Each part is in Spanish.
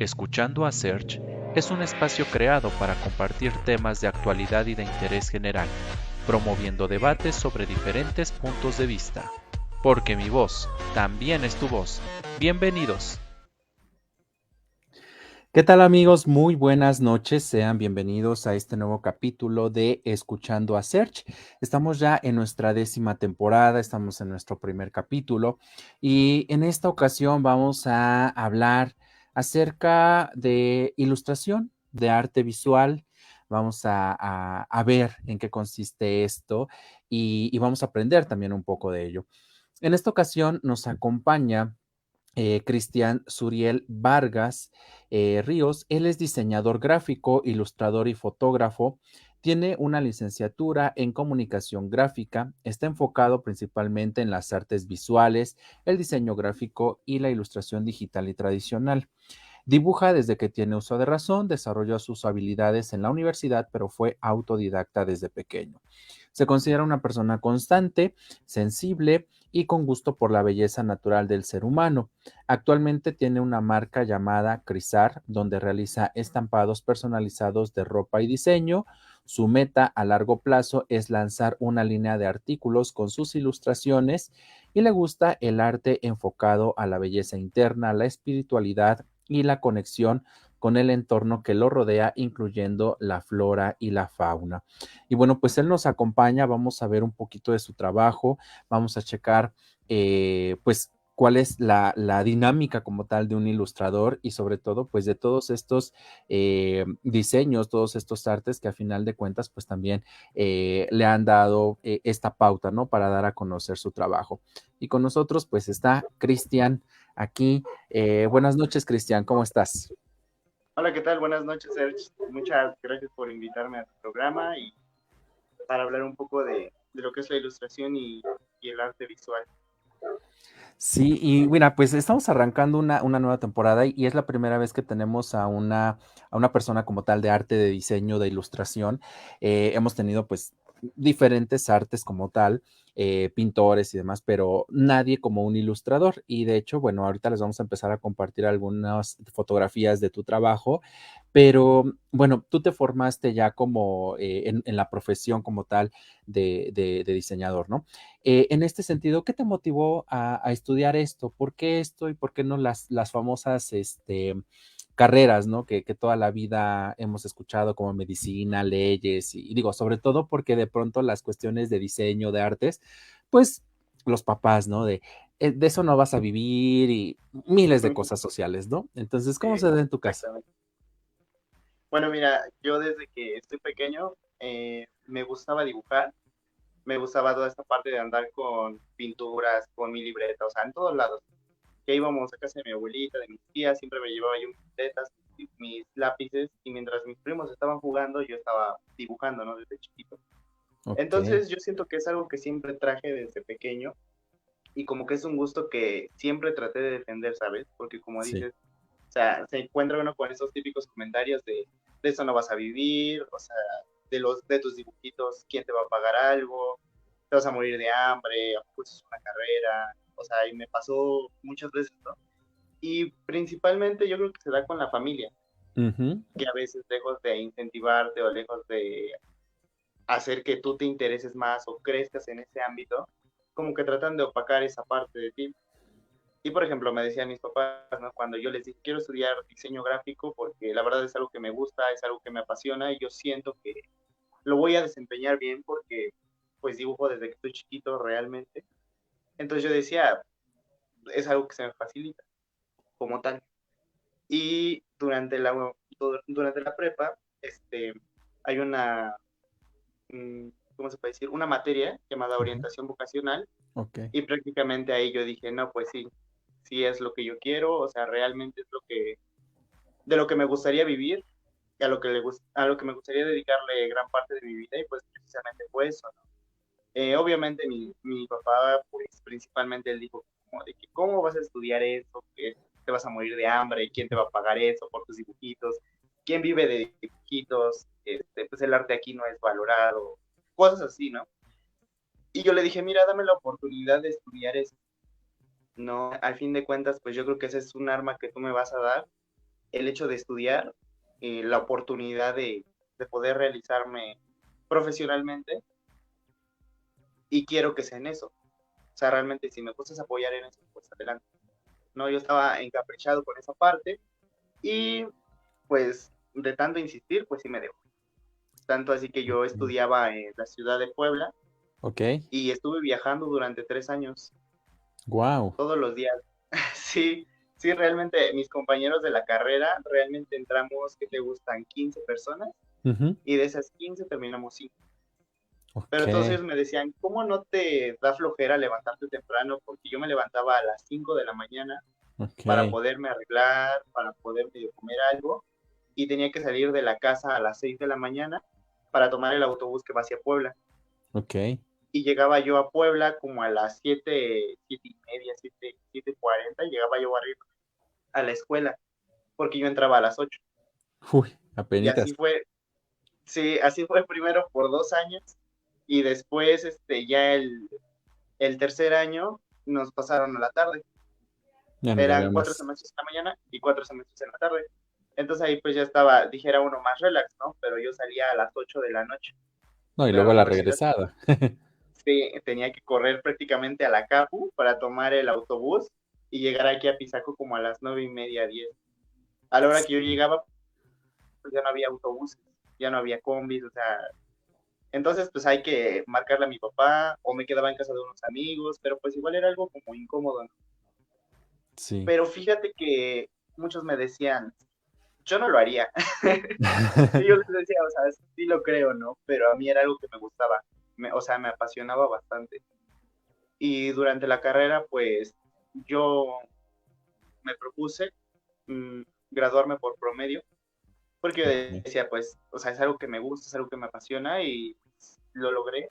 Escuchando a Search es un espacio creado para compartir temas de actualidad y de interés general, promoviendo debates sobre diferentes puntos de vista. Porque mi voz también es tu voz. Bienvenidos. ¿Qué tal amigos? Muy buenas noches. Sean bienvenidos a este nuevo capítulo de Escuchando a Search. Estamos ya en nuestra décima temporada, estamos en nuestro primer capítulo y en esta ocasión vamos a hablar acerca de ilustración, de arte visual. Vamos a, ver en qué consiste esto y, vamos a aprender también un poco de ello. En esta ocasión nos acompaña eh, Cristian Suriel Vargas eh, Ríos. Él es diseñador gráfico, ilustrador y fotógrafo. Tiene una licenciatura en comunicación gráfica, está enfocado principalmente en las artes visuales, el diseño gráfico y la ilustración digital y tradicional. Dibuja desde que tiene uso de razón, desarrolló sus habilidades en la universidad, pero fue autodidacta desde pequeño. Se considera una persona constante, sensible y con gusto por la belleza natural del ser humano. Actualmente tiene una marca llamada Crisar, donde realiza estampados personalizados de ropa y diseño. Su meta a largo plazo es lanzar una línea de artículos con sus ilustraciones y le gusta el arte enfocado a la belleza interna, la espiritualidad y la conexión con el entorno que lo rodea, incluyendo la flora y la fauna. Y bueno, pues él nos acompaña, vamos a ver un poquito de su trabajo, vamos a checar, eh, pues, cuál es la, dinámica como tal de un ilustrador y sobre todo pues de todos estos eh, diseños, todos estos artes que a final de cuentas pues también eh, le han dado esta pauta, ¿no? Para dar a conocer su trabajo. Y con nosotros pues está Cristian aquí. buenas noches Cristian, ¿cómo estás? Hola, ¿qué tal? Buenas noches, Serge. Muchas gracias por invitarme a tu programa y para hablar un poco de, lo que es la ilustración y, el arte visual. Sí, y mira, pues estamos arrancando una, nueva temporada y, es la primera vez que tenemos a una, persona como tal de arte, de diseño, de ilustración. Eh, hemos tenido pues diferentes artes como tal, eh, pintores y demás, pero nadie como un ilustrador. Y de hecho, bueno, ahorita les vamos a empezar a compartir algunas fotografías de tu trabajo, pero bueno, tú te formaste ya como eh, en, la profesión como tal de, diseñador, ¿no? Eh, en este sentido, ¿qué te motivó a, estudiar esto? ¿Por qué esto y por qué no las, las famosas, este, carreras, ¿no? Que, toda la vida hemos escuchado como medicina, leyes, y, digo, sobre todo porque de pronto las cuestiones de diseño, de artes, pues los papás, ¿no? De, eh, de eso no vas a vivir y miles de cosas sociales, ¿no? Entonces, ¿cómo se da en tu casa? Bueno, mira, yo desde que estoy pequeño eh, me gustaba dibujar, me gustaba toda esta parte de andar con pinturas, con mi libreta, o sea, en todos lados que íbamos a casa de mi abuelita, de mis tías, siempre me llevaba yo mis letras, mis lápices, y mientras mis primos estaban jugando, yo estaba dibujando, ¿no? Desde chiquito. Entonces yo siento que es algo que siempre traje desde pequeño y como que es un gusto que siempre traté de defender, ¿sabes? Porque como dices, o sea, se encuentra uno con esos típicos comentarios de, de eso no vas a vivir, o sea, de los de tus dibujitos, ¿quién te va a pagar algo? Te vas a morir de hambre, pues es una carrera, o sea, y me pasó muchas veces, ¿no? Y principalmente yo creo que se da con la familia, que a veces lejos de incentivarte o lejos de hacer que tú te intereses más o crezcas en ese ámbito, como que tratan de opacar esa parte de ti. Y por ejemplo, me decían mis papás, ¿no? cuando yo les dije, quiero estudiar diseño gráfico porque la verdad es algo que me gusta, es algo que me apasiona y yo siento que lo voy a desempeñar bien porque pues dibujo desde que estoy chiquito realmente. Entonces yo decía, es algo que se me facilita como tal. Y durante la, durante la prepa, este, hay una, mm, ¿cómo se puede decir? Una materia llamada orientación vocacional. Y prácticamente ahí yo dije, no, pues sí, sí es lo que yo quiero, o sea, realmente es lo que, de lo que me gustaría vivir a lo que, le, a lo que me gustaría dedicarle gran parte de mi vida y pues precisamente fue eso, ¿no? Eh, obviamente mi, mi, papá, pues principalmente él dijo como de que cómo vas a estudiar eso, que te vas a morir de hambre, quién te va a pagar eso por tus dibujitos, quién vive de dibujitos, este, pues el arte aquí no es valorado, cosas así, ¿no? Y yo le dije, mira, dame la oportunidad de estudiar eso. No, al fin de cuentas, pues yo creo que ese es un arma que tú me vas a dar el hecho de estudiar, eh, la oportunidad de, de poder realizarme profesionalmente y quiero que sea en eso. O sea, realmente si me gustas apoyar en eso, pues adelante. No, yo estaba encaprichado con esa parte y pues de tanto insistir, pues sí me debo. Tanto así que yo estudiaba en la ciudad de Puebla. Ok. Y estuve viajando durante tres años. Wow. Todos los días. sí, sí, realmente mis compañeros de la carrera, realmente entramos, que te gustan? 15 personas. Y de esas 15 terminamos 5. Pero entonces me decían, ¿cómo no te da flojera levantarte temprano? Porque yo me levantaba a las 5 de la mañana para poderme arreglar, para poder comer algo, y tenía que salir de la casa a las 6 de la mañana para tomar el autobús que va hacia Puebla. Ok. Y llegaba yo a Puebla como a las 7, 7 y media, 7, 7.40, y llegaba yo a, a la escuela, porque yo entraba a las 8. Uy, apenas. Y así fue, sí, así fue primero por dos años, y después este, ya el, el tercer año nos pasaron a la tarde. Eran cuatro semestres en la mañana y cuatro semestres en la tarde. Entonces ahí pues ya estaba, dijera uno más relax, ¿no? Pero yo salía a las 8 de la noche. No, y luego la regresada. sí, tenía que correr prácticamente a la CAPU para tomar el autobús y llegar aquí a Pisaco como a las nueve y media, diez. A la hora que yo llegaba, pues ya no había autobuses, ya no había combis, o sea, entonces, pues hay que marcarle a mi papá o me quedaba en casa de unos amigos, pero pues igual era algo como incómodo. Sí. Pero fíjate que muchos me decían, yo no lo haría. y yo les decía, o sea, sí lo creo, ¿no? Pero a mí era algo que me gustaba, o sea, me apasionaba bastante. Y durante la carrera, pues yo me propuse mm, graduarme por promedio, porque decía, pues, o sea, es algo que me gusta, es algo que me apasiona y lo logré,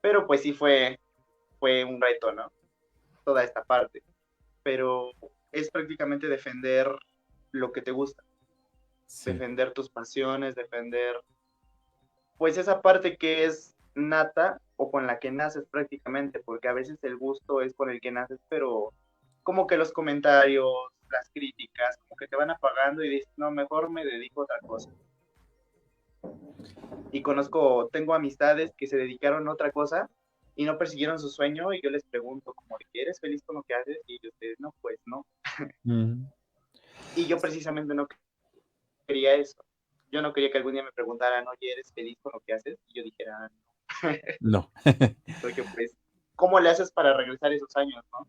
pero pues sí fue, fue un reto, ¿no? Toda esta parte, pero es prácticamente defender lo que te gusta, defender tus pasiones, defender, pues esa parte que es nata o con la que naces prácticamente, porque a veces el gusto es con el que naces, pero como que los comentarios, las críticas, como que te van apagando y dices, no, mejor me dedico a otra cosa y conozco, tengo amistades que se dedicaron a otra cosa y no persiguieron su sueño y yo les pregunto, como, ¿eres feliz con lo que haces? Y dicen, no, pues no. y yo precisamente no quería eso. Yo no quería que algún día me preguntaran, oye, ¿eres feliz con lo que haces? Y yo dijera, no. Porque pues, ¿cómo le haces para regresar esos años, no?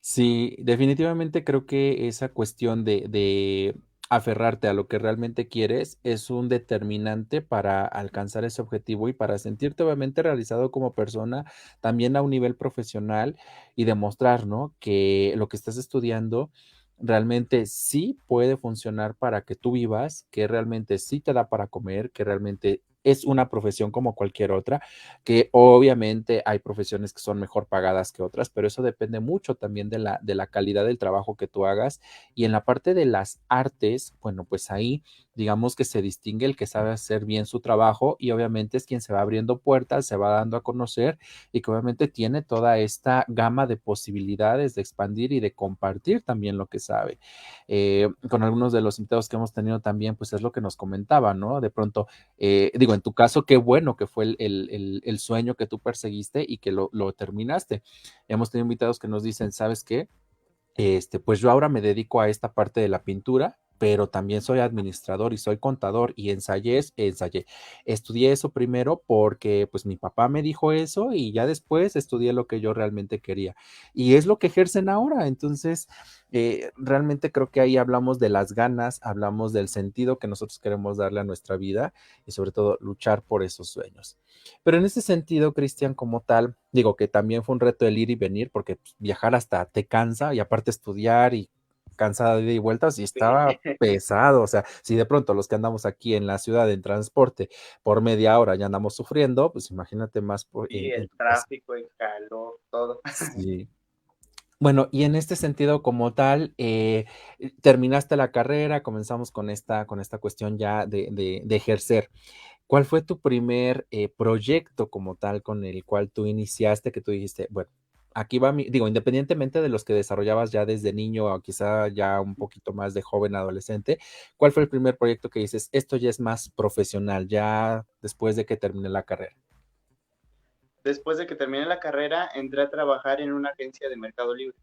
Sí, definitivamente creo que esa cuestión de, de aferrarte a lo que realmente quieres es un determinante para alcanzar ese objetivo y para sentirte obviamente realizado como persona, también a un nivel profesional y demostrar, ¿no? Que lo que estás estudiando realmente sí puede funcionar para que tú vivas, que realmente sí te da para comer, que realmente es una profesión como cualquier otra, que obviamente hay profesiones que son mejor pagadas que otras, pero eso depende mucho también de la, de la calidad del trabajo que tú hagas. Y en la parte de las artes, bueno, pues ahí digamos que se distingue el que sabe hacer bien su trabajo y obviamente es quien se va abriendo puertas, se va dando a conocer y que obviamente tiene toda esta gama de posibilidades de expandir y de compartir también lo que sabe. Eh, con algunos de los invitados que hemos tenido también, pues es lo que nos comentaba, ¿no? De pronto, eh, digo, en tu caso, qué bueno que fue el, sueño que tú perseguiste y que lo, lo terminaste. Hemos tenido invitados que nos dicen, ¿sabes qué? Este, pues yo ahora me dedico a esta parte de la pintura pero también soy administrador y soy contador y ensayé, ensayé. Estudié eso primero porque pues mi papá me dijo eso y ya después estudié lo que yo realmente quería. Y es lo que ejercen ahora. Entonces, eh, realmente creo que ahí hablamos de las ganas, hablamos del sentido que nosotros queremos darle a nuestra vida y sobre todo luchar por esos sueños. Pero en ese sentido, Cristian, como tal, digo que también fue un reto el ir y venir porque pues, viajar hasta te cansa y aparte estudiar y cansada de vueltas y estaba pesado. O sea, si de pronto los que andamos aquí en la ciudad en transporte por media hora ya andamos sufriendo, pues imagínate más por. Y el tráfico, el calor, todo. Sí. Bueno, y en este sentido, como tal, eh, terminaste la carrera, comenzamos con esta, con esta cuestión ya de, de, ejercer. ¿Cuál fue tu primer eh, proyecto como tal con el cual tú iniciaste, que tú dijiste, bueno, aquí va mi, digo, independientemente de los que desarrollabas ya desde niño o quizá ya un poquito más de joven adolescente, ¿cuál fue el primer proyecto que dices, esto ya es más profesional, ya después de que terminé la carrera? Después de que terminé la carrera, entré a trabajar en una agencia de Mercado Libre.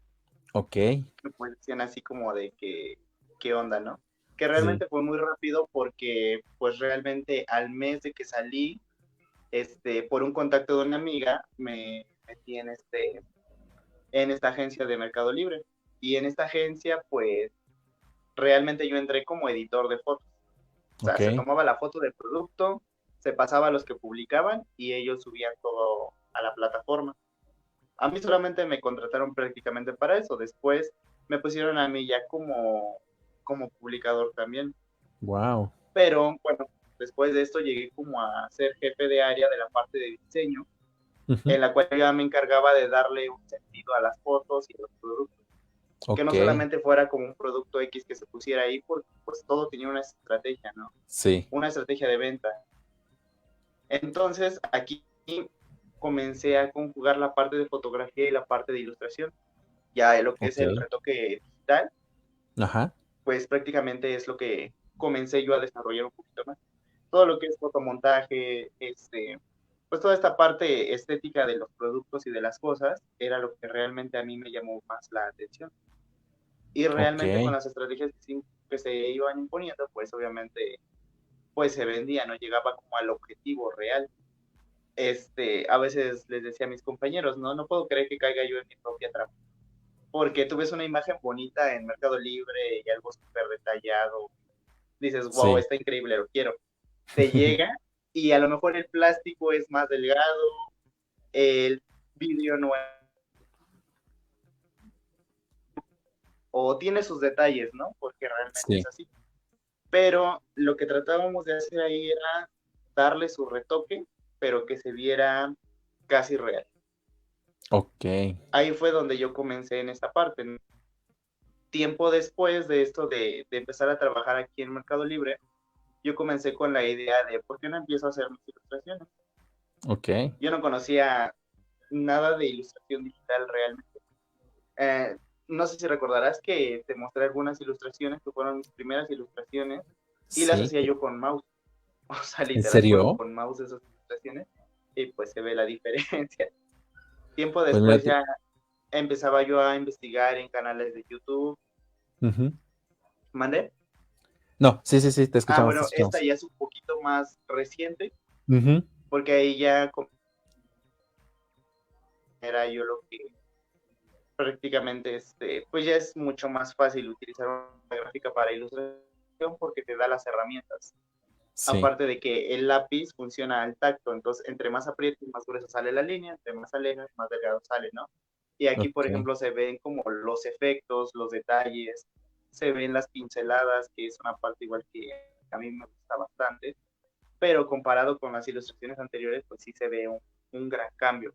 Ok. Me decían así como de que, ¿qué onda, no? Que realmente fue muy rápido porque, pues realmente al mes de que salí, este, por un contacto de una amiga, me metí en este, en esta agencia de Mercado Libre. Y en esta agencia, pues, realmente yo entré como editor de fotos. O sea, se tomaba la foto del producto, se pasaba a los que publicaban y ellos subían todo a la plataforma. A mí solamente me contrataron prácticamente para eso. Después me pusieron a mí ya como, como publicador también. Wow. Pero bueno, después de esto llegué como a ser jefe de área de la parte de diseño en la cual ya me encargaba de darle un sentido a las fotos y a los productos. Que no solamente fuera como un producto X que se pusiera ahí, porque pues todo tenía una estrategia, ¿no? Sí. Una estrategia de venta. Entonces, aquí comencé a conjugar la parte de fotografía y la parte de ilustración. Ya lo que es el retoque digital, Ajá. pues prácticamente es lo que comencé yo a desarrollar un poquito más. Todo lo que es fotomontaje, este, pues toda esta parte estética de los productos y de las cosas era lo que realmente a mí me llamó más la atención. Y realmente con las estrategias que se iban imponiendo, pues obviamente pues se vendía, no llegaba como al objetivo real. Este, a veces les decía a mis compañeros, no, no puedo creer que caiga yo en mi propia trampa. Porque tú ves una imagen bonita en Mercado Libre y algo súper detallado. Dices, wow, está increíble, lo quiero. Te llega y a lo mejor el plástico es más delgado, el vidrio no es... O tiene sus detalles, ¿no? Porque realmente es así. Pero lo que tratábamos de hacer ahí era darle su retoque, pero que se viera casi real. Ok. Ahí fue donde yo comencé en esta parte. Tiempo después de esto de, de empezar a trabajar aquí en Mercado Libre, yo comencé con la idea de por qué no empiezo a hacer mis ilustraciones. Ok. Yo no conocía nada de ilustración digital realmente. Eh, no sé si recordarás que te mostré algunas ilustraciones que fueron mis primeras ilustraciones y las hacía yo con mouse. O sea, ¿En serio? con mouse esas ilustraciones y pues se ve la diferencia. Tiempo pues después ya empezaba yo a investigar en canales de YouTube. ¿Mandé? No, sí, sí, sí, te escuchamos. Ah, bueno, esta ya es un poquito más reciente, porque ahí ya era yo lo que prácticamente, este, pues ya es mucho más fácil utilizar una gráfica para ilustración porque te da las herramientas. Aparte de que el lápiz funciona al tacto, entonces entre más aprietas, más gruesa sale la línea, entre más alejas, más delgado sale, ¿no? Y aquí, por ejemplo, se ven como los efectos, los detalles, se ven las pinceladas, que es una parte igual que a mí me gusta bastante, pero comparado con las ilustraciones anteriores, pues sí se ve un, gran cambio.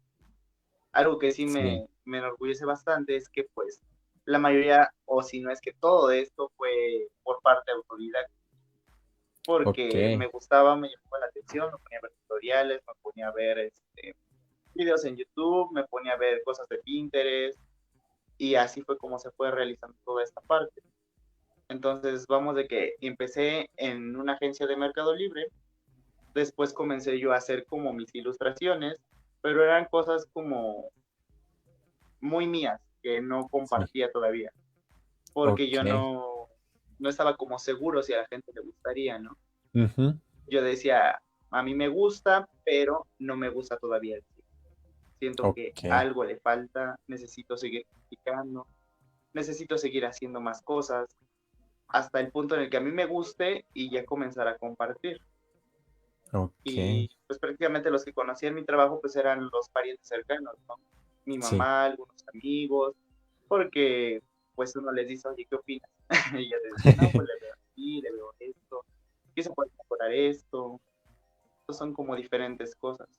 Algo que sí, Me, me, enorgullece bastante es que pues la mayoría, o si no es que todo esto fue por parte de autoridad, porque me gustaba, me llamaba la atención, me ponía a ver tutoriales, me ponía a ver este, videos en YouTube, me ponía a ver cosas de Pinterest, y así fue como se fue realizando toda esta parte. Entonces, vamos de que empecé en una agencia de Mercado Libre, después comencé yo a hacer como mis ilustraciones, pero eran cosas como muy mías, que no compartía todavía, porque yo no, no estaba como seguro si a la gente le gustaría, ¿no? Yo decía, a mí me gusta, pero no me gusta todavía. Siento que algo le falta, necesito seguir practicando, necesito seguir haciendo más cosas, hasta el punto en el que a mí me guste y ya comenzar a compartir. Y pues prácticamente los que conocían mi trabajo pues eran los parientes cercanos, ¿no? Mi mamá, algunos amigos, porque pues uno les dice, oye, ¿qué opinas? y ya te dicen, no, pues le veo aquí, le veo esto, ¿qué se puede mejorar esto? son como diferentes cosas.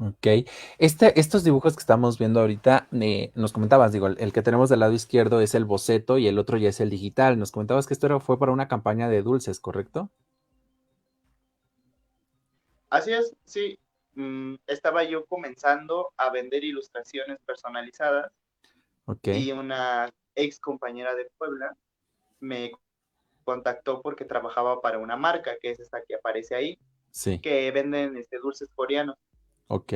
Ok. Este, estos dibujos que estamos viendo ahorita, eh, nos comentabas, digo, el, que tenemos del lado izquierdo es el boceto y el otro ya es el digital. Nos comentabas que esto era, fue para una campaña de dulces, ¿correcto? Así es, sí. mm, estaba yo comenzando a vender ilustraciones personalizadas y una ex compañera de Puebla me contactó porque trabajaba para una marca, que es esta que aparece ahí, que venden este, dulces coreanos. Ok.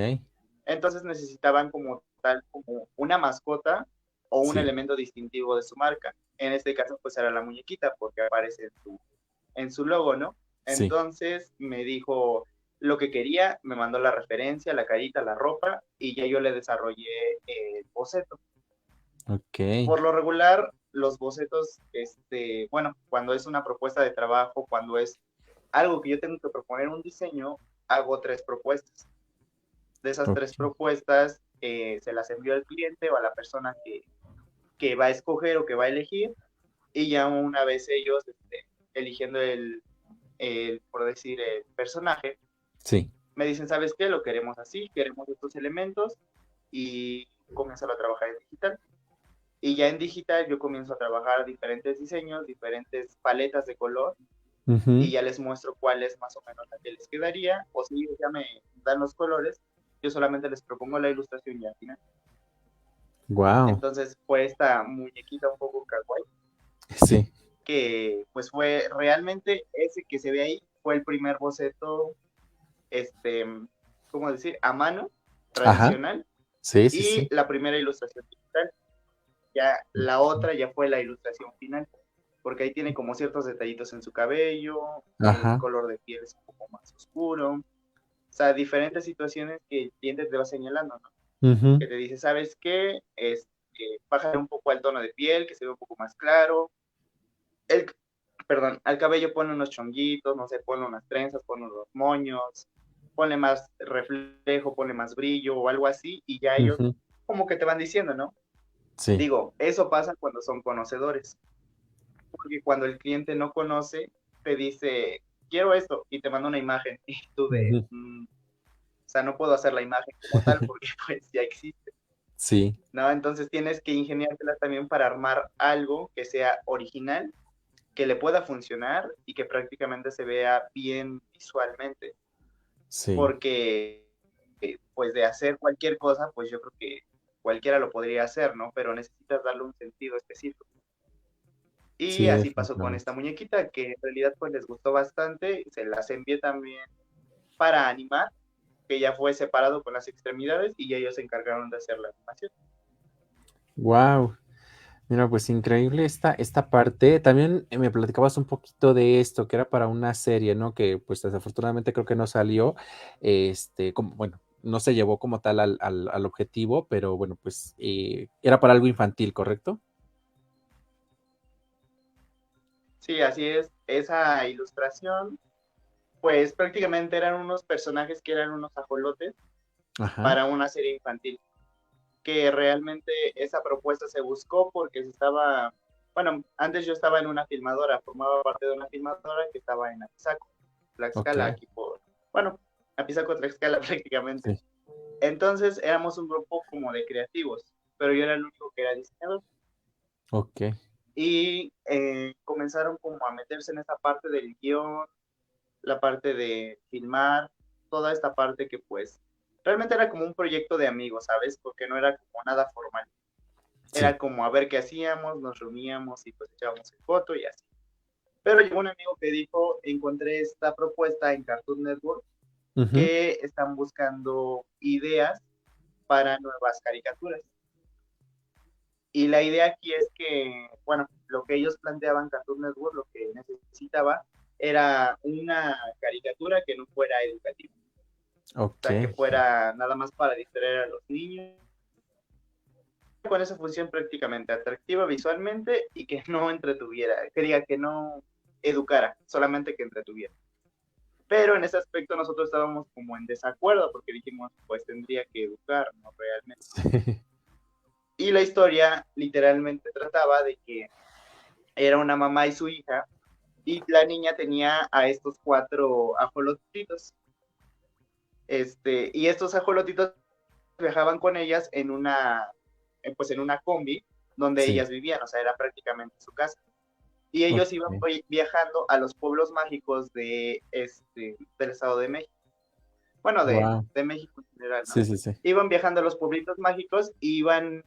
Entonces necesitaban como tal, como una mascota o un elemento distintivo de su marca. En este caso, pues era la muñequita, porque aparece en su, en su logo, ¿no? Entonces me dijo lo que quería, me mandó la referencia, la carita, la ropa, y ya yo le desarrollé el boceto. Ok. Por lo regular, los bocetos, este, bueno, cuando es una propuesta de trabajo, cuando es algo que yo tengo que proponer un diseño, hago tres propuestas. De esas tres propuestas, eh, se las envío al cliente o a la persona que, que, va a escoger o que va a elegir, y ya una vez ellos este, eligiendo el, el, por decir, el personaje, sí. me dicen, ¿sabes qué? Lo queremos así, queremos estos elementos, y comienzo a trabajar en digital. Y ya en digital yo comienzo a trabajar diferentes diseños, diferentes paletas de color, y ya les muestro cuál es más o menos la que les quedaría, o si ya me dan los colores, yo solamente les propongo la ilustración y al final. Wow. Entonces fue esta muñequita un poco kawaii. Sí. Que pues fue realmente ese que se ve ahí, fue el primer boceto, este, ¿cómo decir? A mano, tradicional. Sí, sí, y sí. la primera ilustración digital. Ya la otra ya fue la ilustración final, porque ahí tiene como ciertos detallitos en su cabello, el color de piel es un poco más oscuro, o sea, diferentes situaciones que el cliente te va señalando, ¿no? Que te dice, ¿sabes qué? Es, que baja un poco el tono de piel, que se ve un poco más claro. El, perdón, al cabello pone unos chonguitos, no sé, pone unas trenzas, pone unos moños, pone más reflejo, pone más brillo o algo así, y ya ellos como que te van diciendo, ¿no? Sí. Digo, eso pasa cuando son conocedores. Porque cuando el cliente no conoce, te dice, quiero esto, y te manda una imagen, y tú de, mm, o sea, no puedo hacer la imagen como tal porque pues ya existe. Sí. ¿No? Entonces tienes que ingeniártela también para armar algo que sea original, que le pueda funcionar y que prácticamente se vea bien visualmente. Sí. Porque, eh, pues de hacer cualquier cosa, pues yo creo que cualquiera lo podría hacer, ¿no? Pero necesitas darle un sentido específico. Y así pasó con esta muñequita, que en realidad pues les gustó bastante, se las envié también para animar, que ya fue separado con las extremidades y ellos se encargaron de hacer la animación. Wow. Mira, pues increíble esta, esta parte. También me platicabas un poquito de esto, que era para una serie, ¿no? Que pues desafortunadamente creo que no salió, este, como, bueno, no se llevó como tal al, al, objetivo, pero bueno, pues eh, era para algo infantil, ¿correcto? Sí, así es. Esa ilustración, pues prácticamente eran unos personajes que eran unos ajolotes para una serie infantil. Que realmente esa propuesta se buscó porque se estaba, bueno, antes yo estaba en una filmadora, formaba parte de una filmadora que estaba en Apizaco, Tlaxcala, aquí por, bueno, Apizaco, Tlaxcala prácticamente. Entonces éramos un grupo como de creativos, pero yo era el único que era diseñador. Ok y eh, comenzaron como a meterse en esa parte del guion, la parte de filmar, toda esta parte que pues realmente era como un proyecto de amigos, ¿sabes? Porque no era como nada formal. Era como a ver qué hacíamos, nos reuníamos y pues echábamos el foto y así. Pero llegó un amigo que dijo, encontré esta propuesta en Cartoon Network, que están buscando ideas para nuevas caricaturas. Y la idea aquí es que, bueno, lo que ellos planteaban Cartoon Network, lo que necesitaba era una caricatura que no fuera educativa. O sea, que fuera nada más para distraer a los niños. Con esa función prácticamente atractiva visualmente y que no entretuviera, que diga que no educara, solamente que entretuviera. Pero en ese aspecto nosotros estábamos como en desacuerdo porque dijimos, pues tendría que educar, ¿no? Realmente. Y la historia literalmente trataba de que era una mamá y su hija, y la niña tenía a estos cuatro ajolotitos. Este, y estos ajolotitos viajaban con ellas en una, pues en una combi donde ellas vivían, o sea, era prácticamente su casa. Y ellos iban viajando a los pueblos mágicos de este, del Estado de México. bueno, de, de México en general. ¿no? Sí, sí, sí. Iban viajando a los pueblitos mágicos y iban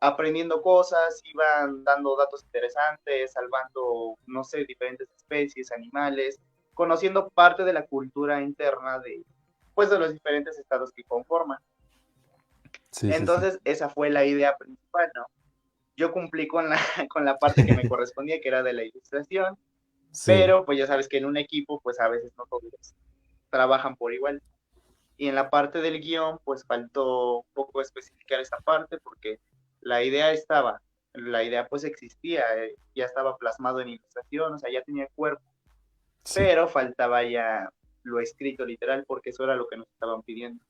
aprendiendo cosas, iban dando datos interesantes, salvando, no sé, diferentes especies, animales, conociendo parte de la cultura interna de, pues, de los diferentes estados que conforman. Entonces, esa fue la idea principal, ¿no? Yo cumplí con la, con la parte que me correspondía, que era de la ilustración, pero pues ya sabes que en un equipo, pues a veces no todos trabajan por igual. Y en la parte del guion, pues faltó un poco especificar esa parte porque la idea estaba, la idea pues existía, eh, ya estaba plasmado en ilustración, o sea, ya tenía cuerpo, pero faltaba ya lo escrito literal porque eso era lo que nos estaban pidiendo.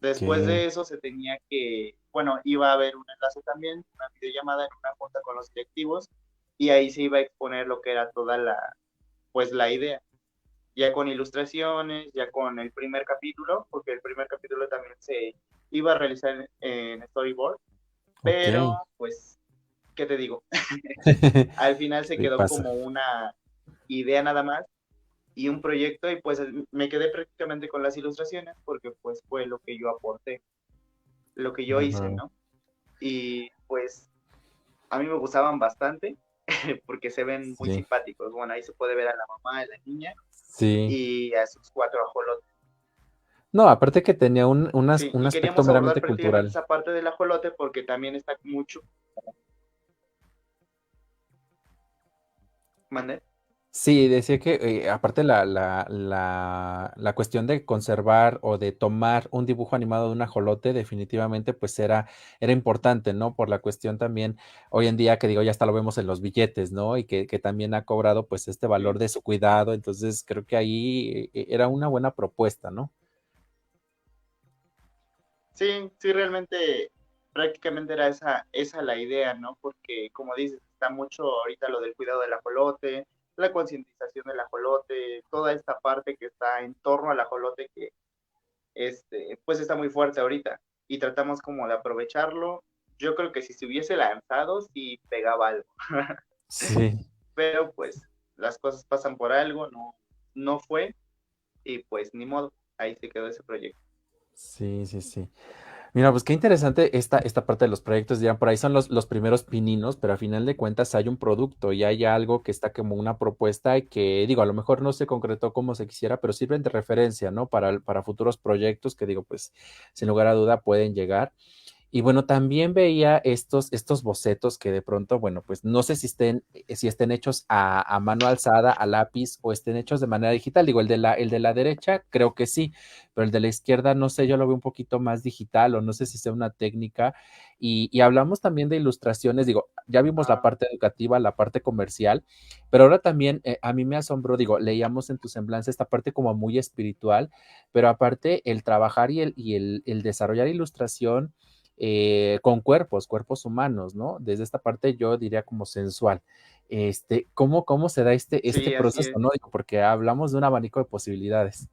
Después de eso se tenía que, bueno, iba a haber un enlace también, una videollamada en una junta con los directivos y ahí se iba a exponer lo que era toda la, pues la idea, ya con ilustraciones, ya con el primer capítulo, porque el primer capítulo también se iba a realizar en storyboard, pero, pues, ¿qué te digo? Al final se quedó como una idea nada más y un proyecto y pues me quedé prácticamente con las ilustraciones porque pues fue lo que yo aporté, lo que yo hice, ¿no? Y pues a mí me gustaban bastante porque se ven muy simpáticos. Bueno, ahí se puede ver a la mamá de la niña y a sus cuatro ajolotes. No, aparte que tenía un, un aspecto meramente cultural. Esa parte del ajolote porque también está mucho. ¿Mande? Sí, decía que eh, aparte la, la, la, la, cuestión de conservar o de tomar un dibujo animado de un ajolote definitivamente pues era, era importante, ¿no? Por la cuestión también hoy en día que digo, ya hasta lo vemos en los billetes, ¿no? Y que, que también ha cobrado pues este valor de su cuidado, entonces creo que ahí eh, era una buena propuesta, ¿no? Sí, sí, realmente prácticamente era esa, esa la idea, ¿no? Porque como dices, está mucho ahorita lo del cuidado del ajolote, la concientización del ajolote, toda esta parte que está en torno al ajolote que este, pues está muy fuerte ahorita y tratamos como de aprovecharlo. Yo creo que si se hubiese lanzado, sí pegaba algo. Sí. Pero pues las cosas pasan por algo, no, no fue y pues ni modo, ahí se quedó ese proyecto. Sí, sí, sí. Mira, pues qué interesante esta, esta parte de los proyectos. Ya por ahí son los, los primeros pininos, pero a final de cuentas hay un producto y hay algo que está como una propuesta y que, digo, a lo mejor no se concretó como se quisiera, pero sirven de referencia, ¿no? Para, para futuros proyectos que, digo, pues sin lugar a duda pueden llegar. Y bueno, también veía estos, estos bocetos que de pronto, bueno, pues no sé si estén, eh, si estén hechos a, mano alzada, a lápiz o estén hechos de manera digital. Digo, el de la, el de la derecha creo que sí, pero el de la izquierda no sé, yo lo veo un poquito más digital o no sé si sea una técnica. Y, hablamos también de ilustraciones, digo, ya vimos la parte educativa, la parte comercial, pero ahora también eh, a mí me asombró, digo, leíamos en tu semblanza esta parte como muy espiritual, pero aparte el trabajar y el, y el, el desarrollar ilustración eh, con cuerpos, cuerpos humanos, ¿no? Desde esta parte yo diría como sensual. Este, ¿cómo, cómo se da este, este proceso, no? Porque hablamos de un abanico de posibilidades.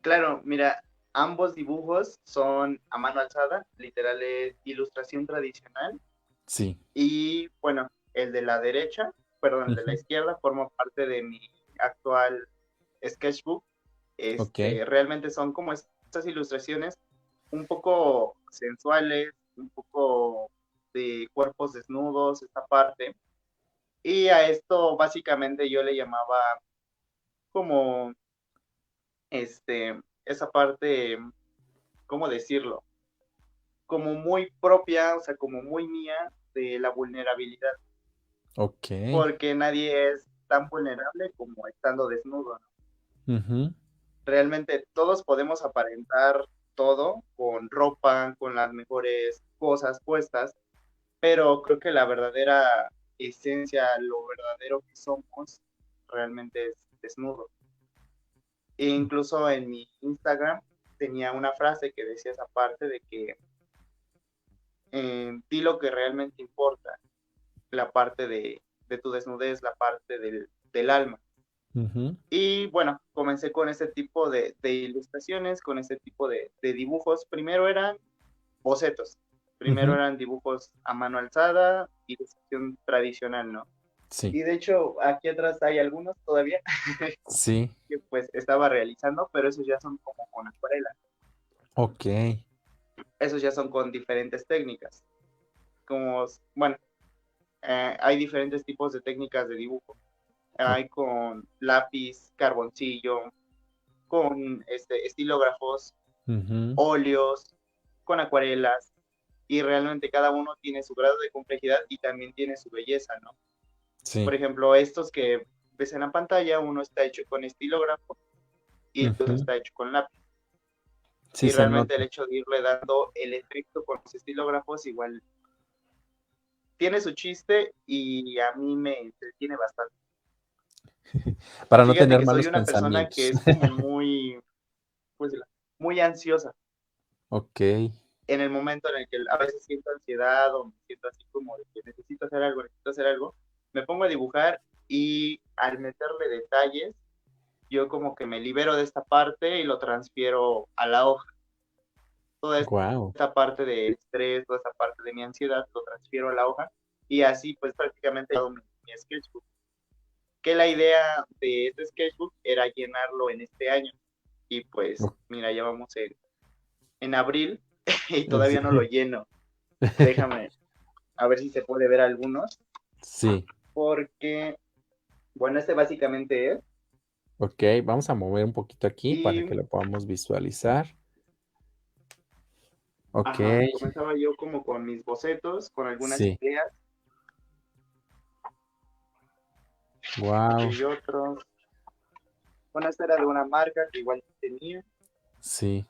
Claro, mira, ambos dibujos son a mano alzada, literal es ilustración tradicional. Sí. Y bueno, el de la derecha, perdón, el de la izquierda forma parte de mi actual sketchbook este, realmente son como estas ilustraciones un poco sensuales, un poco de cuerpos desnudos, esta parte. Y a esto básicamente yo le llamaba como este, esa parte, ¿cómo decirlo? Como muy propia, o sea, como muy mía de la vulnerabilidad. Ok. Porque nadie es tan vulnerable como estando desnudo, ¿no? Realmente todos podemos aparentar todo con ropa, con las mejores cosas puestas, pero creo que la verdadera esencia, lo verdadero que somos, realmente es desnudo. E incluso en mi Instagram tenía una frase que decía esa parte de que eh, di lo que realmente importa, la parte de, tu desnudez, la parte del alma. Y bueno, comencé con ese tipo de, ilustraciones, con ese tipo de, dibujos. Primero eran bocetos, primero eran dibujos a mano alzada, ilustración tradicional, ¿no? Sí. Y de hecho, aquí atrás hay algunos todavía Sí. que pues estaba realizando, pero esos ya son como con acuarela. Ok. Esos ya son con diferentes técnicas. Como, bueno, eh, hay diferentes tipos de técnicas de dibujo. Hay con lápiz, carboncillo, con este, estilógrafos, óleos, con acuarelas, y realmente cada uno tiene su grado de complejidad y también tiene su belleza, ¿no? Sí. Por ejemplo, estos que ves en la pantalla, uno está hecho con estilógrafo y el otro está hecho con lápiz. Sí, y realmente el hecho de irle dando el efecto con los estilógrafos igual tiene su chiste y a mí me entretiene bastante. Para no Fíjate tener malos soy una persona pensamientos. que es como muy, pues, muy ansiosa. Ok. En el momento en el que a veces siento ansiedad o me siento así como de que necesito hacer algo, necesito hacer algo, me pongo a dibujar y al meterle detalles, yo como que me libero de esta parte y lo transfiero a la hoja. Toda esta Wow. esta parte del estrés, toda esta parte de mi ansiedad, lo transfiero a la hoja y así pues prácticamente hago mi, mi sketchbook. Que la idea de este sketchbook era llenarlo en este año y pues mira, ya vamos en, en abril y todavía no lo lleno. Déjame a ver si se puede ver algunos Sí. porque, bueno, este básicamente es Ok, vamos a mover un poquito aquí para que lo podamos visualizar. Ok, Ajá, comenzaba yo como con mis bocetos, con algunas Sí. ideas wow, y otros. Bueno, esta era de una marca que igual tenía. sí,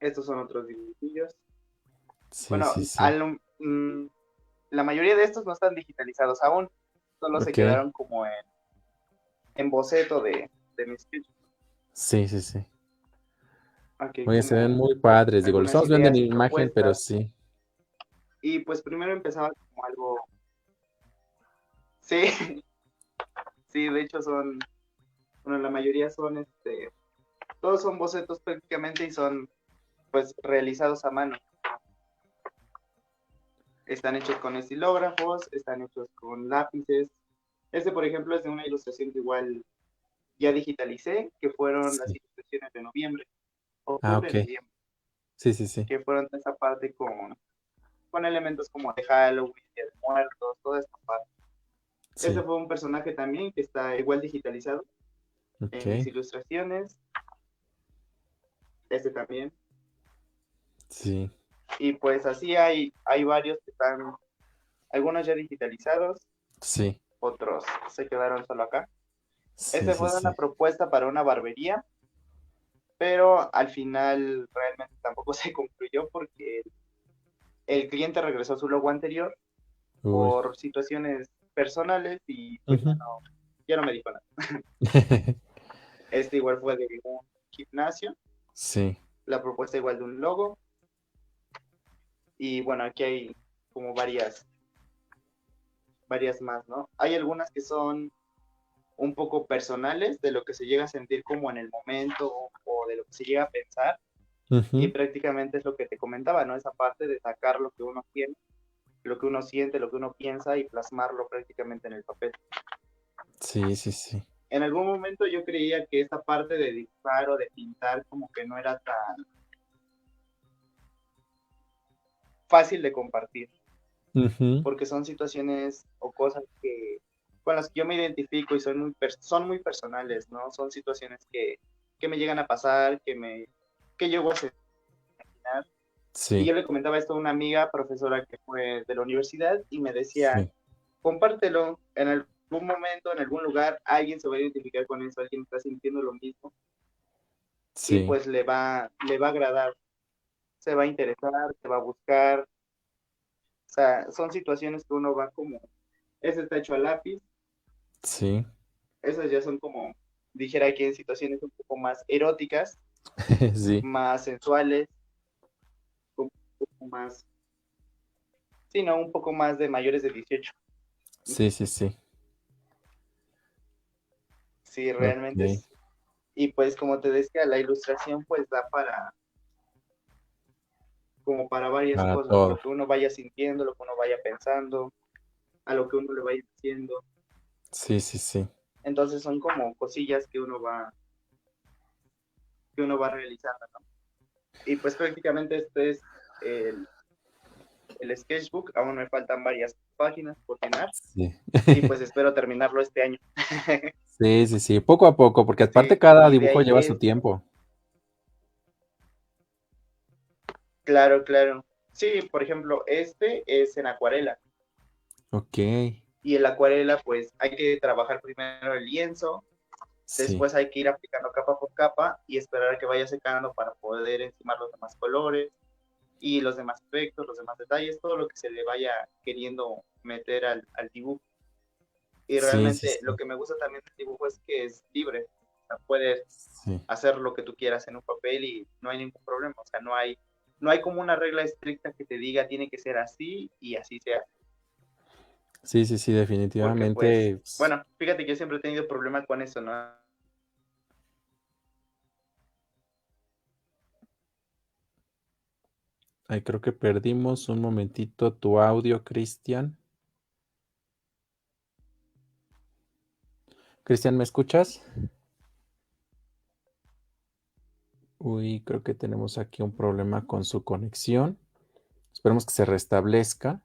Estos son otros dibujillos. sí, bueno, sí, sí. al- mm, la mayoría de estos no están digitalizados aún. Solo se quedaron como en, en boceto de, de mis sketch. Sí, sí, sí. Aquí Oye, se ven muy padres. Digo, lo algunas estamos viendo en imagen, pero sí. Y pues primero empezaba como algo. Sí, sí, de hecho son. Bueno, la mayoría son este. Todos son bocetos prácticamente y son pues realizados a mano. Están hechos con estilógrafos, están hechos con lápices. Este, por ejemplo, es de una ilustración que igual ya digitalicé, que fueron las ilustraciones de noviembre. Ah, ok. noviembre Sí, sí, sí. que fueron esa parte con, con elementos como de Halloween, de Muertos, toda esta parte. Sí, Ese fue un personaje también que está igual digitalizado en mis ilustraciones. Este también. Sí, Y pues así hay, hay varios que están, algunos ya digitalizados, sí. otros se quedaron solo acá. Sí, Ese sí, fue sí. una propuesta para una barbería, pero al final realmente tampoco se concluyó porque el, el cliente regresó a su logo anterior Uy. por situaciones personales y pues, ya, no, ya no me dijo nada. Este igual fue de un gimnasio, Sí, la propuesta igual de un logo. Y bueno, aquí hay como varias, varias más, ¿no? Hay algunas que son un poco personales de lo que se llega a sentir como en el momento o, de lo que se llega a pensar. Y prácticamente es lo que te comentaba, ¿no? Esa parte de sacar lo que uno tiene, lo que uno siente, lo que uno piensa y plasmarlo prácticamente en el papel. Sí, sí, sí. en algún momento yo creía que esta parte de dibujar o de pintar como que no era tan fácil de compartir, Ujú. porque son situaciones o cosas que con las que yo me identifico y son muy, son muy personales, ¿no? Son situaciones que, que me llegan a pasar, que me que llego a imaginar. Y yo le comentaba esto a una amiga profesora que fue de la universidad y me decía, sí, compártelo en algún momento, en algún lugar, alguien se va a identificar con eso, alguien está sintiendo lo mismo y sí. pues le va, le va a agradar, se va a interesar, se va a buscar. O sea, son situaciones que uno va como, ese está hecho a lápiz, Sí, esas ya son como, dijera aquí, en situaciones un poco más eróticas, sí, más sensuales, más, sí, no, un poco más de mayores de 18. sí, sí, sí. Sí, realmente es- Y pues como te decía, la ilustración pues da para como para varias Para cosas, todo. lo que uno vaya sintiendo, lo que uno vaya pensando. a lo que uno le va a ir haciendo. Sí, sí, sí. Entonces son como cosillas que uno va que uno va realizando, ¿no? Y pues prácticamente este es el, el sketchbook, aún me faltan varias páginas por llenar. Sí. Y pues espero terminarlo este año. sí, sí, sí, poco a poco, porque aparte cada dibujo lleva su tiempo. Claro, claro. Sí, por ejemplo, este es en acuarela. Ok. Y en la acuarela, pues hay que trabajar primero el lienzo, después hay que ir aplicando capa por capa y esperar a que vaya secando para poder encimar los demás colores y los demás efectos, los demás detalles, todo lo que se le vaya queriendo meter al, dibujo. Y realmente lo que me gusta también del dibujo es que es libre. O sea, puedes hacer lo que tú quieras en un papel y no hay ningún problema. O sea, no hay, no hay como una regla estricta que te diga tiene que ser así y así sea. Sí, sí, sí, definitivamente. Pues, bueno, fíjate que yo siempre he tenido problemas con eso, ¿no? Ay, creo que perdimos un momentito tu audio, Cristian. Cristian, ¿me escuchas? Uy, creo que tenemos aquí un problema con su conexión. Esperemos que se restablezca.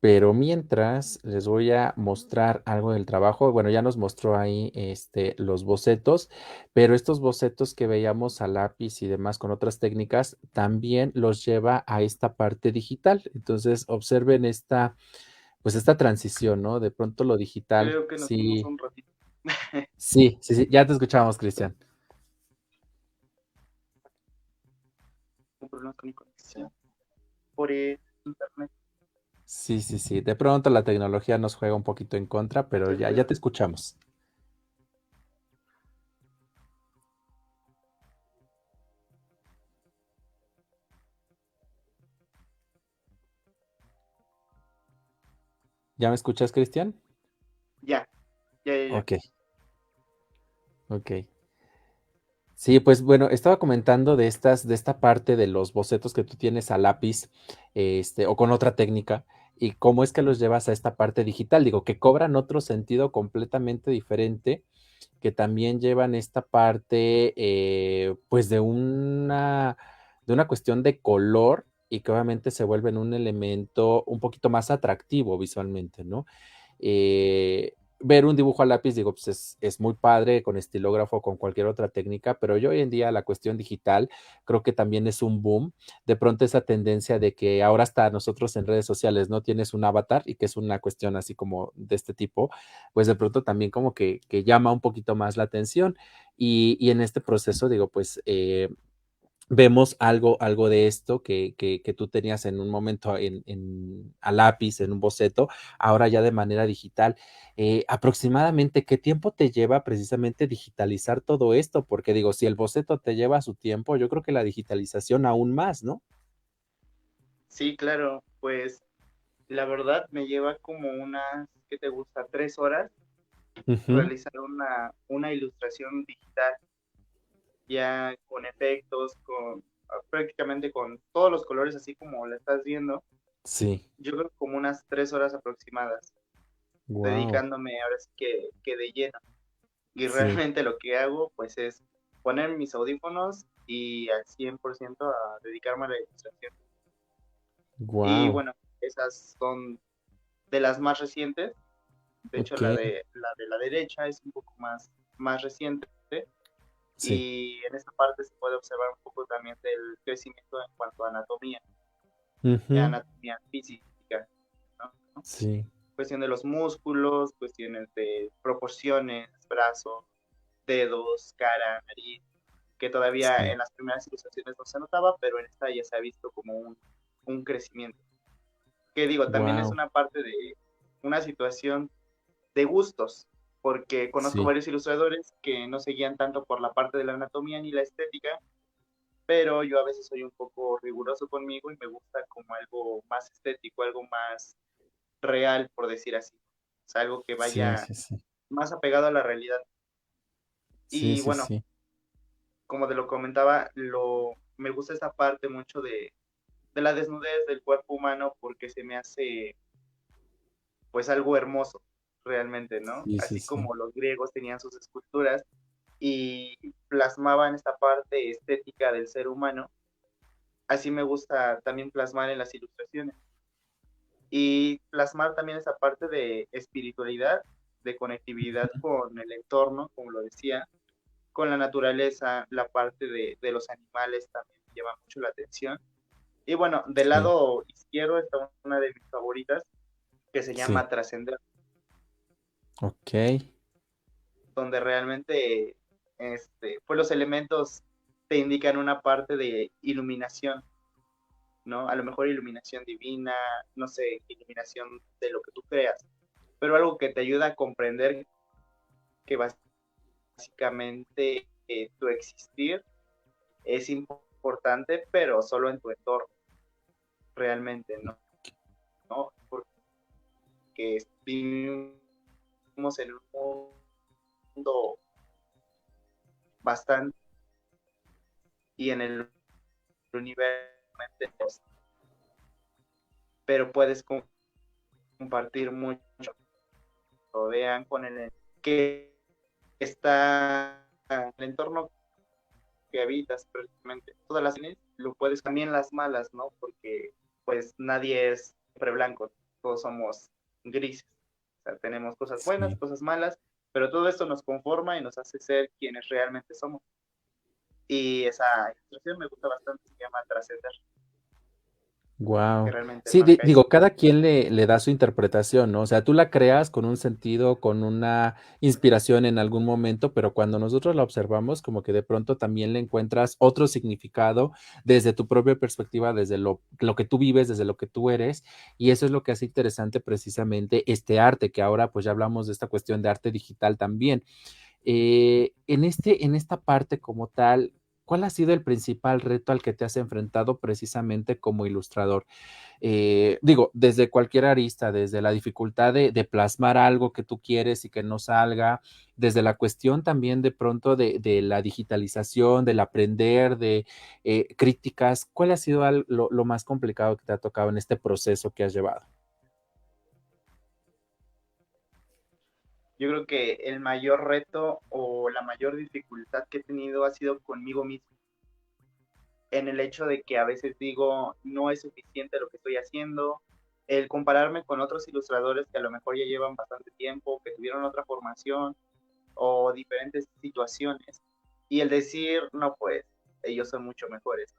Pero mientras les voy a mostrar algo del trabajo. Bueno, ya nos mostró ahí este, los bocetos, pero estos bocetos que veíamos a lápiz y demás con otras técnicas también los lleva a esta parte digital. Entonces, observen esta, pues esta transición, ¿no? De pronto lo digital. Creo que nos sí. un ratito. sí, sí, sí, ya te escuchamos, Cristian. Por internet. Sí, sí, sí. De pronto la tecnología nos juega un poquito en contra, pero ya, ya te escuchamos. ¿Ya me escuchas, Cristian? Ya, ya, ya, ya. Ok. Ok. Sí, pues bueno, estaba comentando de estas, de esta parte de los bocetos que tú tienes a lápiz, este, o con otra técnica, y cómo es que los llevas a esta parte digital. Digo, que cobran otro sentido completamente diferente, que también llevan esta parte, eh, pues de una, de una cuestión de color y que obviamente se vuelven un elemento un poquito más atractivo visualmente, ¿no? Eh, ver un dibujo a lápiz, digo, pues es, muy padre con estilógrafo, con cualquier otra técnica, pero yo hoy en día la cuestión digital creo que también es un boom. De pronto esa tendencia de que ahora hasta nosotros en redes sociales no tienes un avatar y que es una cuestión así como de este tipo, pues de pronto también como que, llama un poquito más la atención. Y, y en este proceso, digo, pues eh, vemos algo, algo de esto que, que, tú tenías en un momento en, a lápiz, en un boceto, ahora ya de manera digital. Eh, aproximadamente, ¿qué tiempo te lleva precisamente digitalizar todo esto? Porque digo, si el boceto te lleva su tiempo, yo creo que la digitalización aún más, ¿no? Sí, claro, pues la verdad me lleva como unas, ¿qué te gusta? Tres horas realizar una, una ilustración digital ya con efectos, con ah, prácticamente con todos los colores así como la estás viendo. Sí. Yo creo como unas tres horas aproximadas. Dedicándome ahora sí que, que de lleno. Y realmente lo que hago pues es poner mis audífonos y al 100% a dedicarme a la ilustración. Y bueno, esas son de las más recientes. De hecho, la de, la de la derecha es un poco más, más reciente. Y en esta parte se puede observar un poco también del crecimiento en cuanto a anatomía, anatomía física, ¿no? Sí. Cuestión de los músculos, cuestiones de proporciones, brazos, dedos, cara, nariz, que todavía en las primeras ilustraciones no se notaba, pero en esta ya se ha visto como un, un crecimiento. Que digo, también es una parte de una situación de gustos, porque conozco varios ilustradores que no se guían tanto por la parte de la anatomía ni la estética, pero yo a veces soy un poco riguroso conmigo y me gusta como algo más estético, algo más real, por decir así. O sea, algo que vaya más apegado a la realidad. y bueno, como te lo comentaba, lo, me gusta esta parte mucho de, de la desnudez del cuerpo humano porque se me hace pues algo hermoso, realmente, ¿no? Así como los griegos tenían sus esculturas y plasmaban esta parte estética del ser humano, así me gusta también plasmar en las ilustraciones. Y plasmar también esa parte de espiritualidad, de conectividad con el entorno, como lo decía, con la naturaleza, la parte de, de los animales también me llama mucho la atención. Y bueno, del lado izquierdo está una de mis favoritas, que se llama Trascender. Ok. Donde realmente este, pues los elementos te indican una parte de iluminación, ¿no? A lo mejor iluminación divina, no sé, iluminación de lo que tú creas, pero algo que te ayuda a comprender que básicamente eh, tu existir es importante, pero solo en tu entorno, realmente, ¿no? ¿No? Porque vivimos en un mundo bastante y en el universo pero puedes compartir mucho. Vean con el que está el entorno que habitas prácticamente todas las lo puedes también las malas no porque pues nadie es siempre blanco todos somos grises sea, tenemos cosas buenas cosas malas pero todo esto nos conforma y nos hace ser quienes realmente somos. Y esa ilustración me gusta bastante, se llama Trascender. Wow. Sí, digo, cada quien le, le, da su interpretación, ¿no? O sea, tú la creas con un sentido, con una inspiración en algún momento, pero cuando nosotros la observamos, como que de pronto también le encuentras otro significado desde tu propia perspectiva, desde lo, lo que tú vives, desde lo que tú eres, y eso es lo que hace interesante precisamente este arte, que ahora pues ya hablamos de esta cuestión de arte digital también. Eh, en, este, en esta parte como tal, ¿Cuál ha sido el principal reto al que te has enfrentado precisamente como ilustrador? Eh, digo, desde cualquier arista, desde la dificultad de, plasmar algo que tú quieres y que no salga, desde la cuestión también de pronto de, la digitalización, del aprender, de eh, críticas, ¿cuál ha sido lo, lo más complicado que te ha tocado en este proceso que has llevado? Yo creo que el mayor reto o la mayor dificultad que he tenido ha sido conmigo mismo. En el hecho de que a veces digo, no es suficiente lo que estoy haciendo, el compararme con otros ilustradores que a lo mejor ya llevan bastante tiempo, que tuvieron otra formación o diferentes situaciones, y el decir, no, pues ellos son mucho mejores.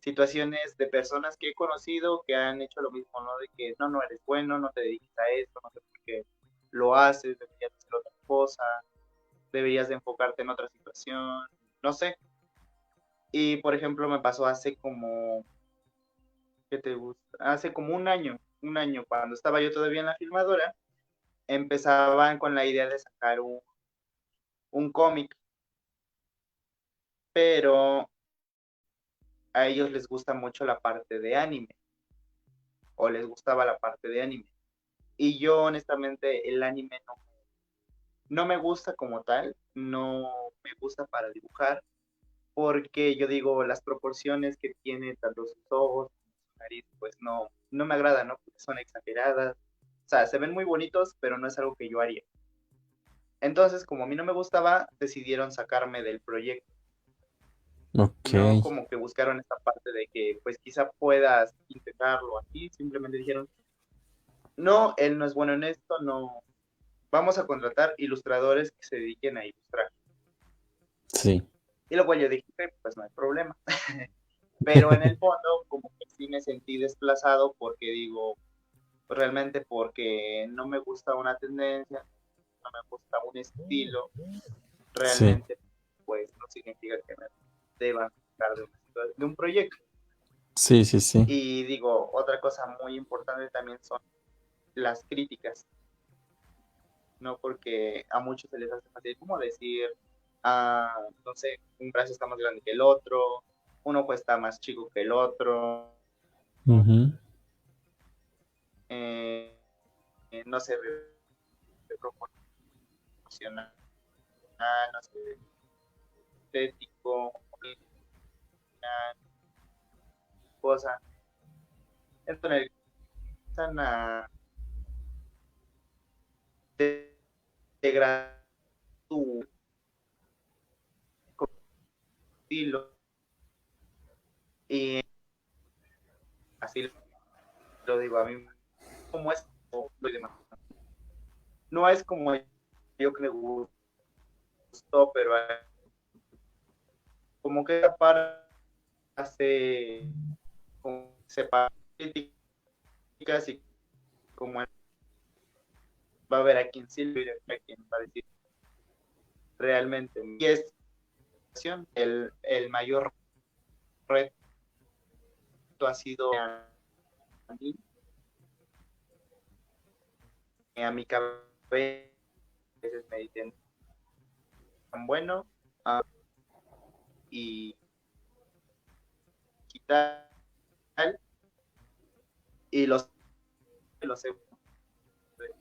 Situaciones de personas que he conocido que han hecho lo mismo, ¿no? De que no, no eres bueno, no te dediques a esto, no sé por qué lo haces, deberías hacer otra cosa, deberías de enfocarte en otra situación, no sé. Y por ejemplo me pasó hace como, ¿qué te gusta? Hace como un año, un año, cuando estaba yo todavía en la filmadora, empezaban con la idea de sacar un, un cómic, pero a ellos les gusta mucho la parte de anime, o les gustaba la parte de anime. Y yo honestamente el anime no, no me gusta como tal, no me gusta para dibujar, porque yo digo, las proporciones que tiene tanto sus ojos como su nariz, pues no, no me agradan, ¿no? Porque son exageradas. O sea, se ven muy bonitos, pero no es algo que yo haría. Entonces, como a mí no me gustaba, decidieron sacarme del proyecto. Ok. ¿no? Como que buscaron esta parte de que, pues quizá puedas intentarlo aquí. Simplemente dijeron, no, él no es bueno en esto, no. Vamos a contratar ilustradores que se dediquen a ilustrar. Sí. Y luego yo dije, pues no hay problema. Pero en el fondo, como que sí me sentí desplazado porque digo, realmente porque no me gusta una tendencia, no me gusta un estilo, realmente pues no significa que me deban sacar de, de un proyecto. Sí, sí, sí. Y digo, otra cosa muy importante también son las críticas, ¿no? Porque a muchos se les hace fácil como decir, ah, no sé, un brazo está más grande que el otro, uno pues está más chico que el otro. Eh, eh, no sé, proporcional, no sé, estético, cosa. Entonces, están a integra tu estilo y así lo digo a mí como es no es como yo que me gustó pero como que para hace como separar críticas y como va a haber a quien sirve y a quien va a decir realmente. Y es el, el mayor reto ha sido a mí, a mi cabeza me dicen tan bueno uh, y quitar y los los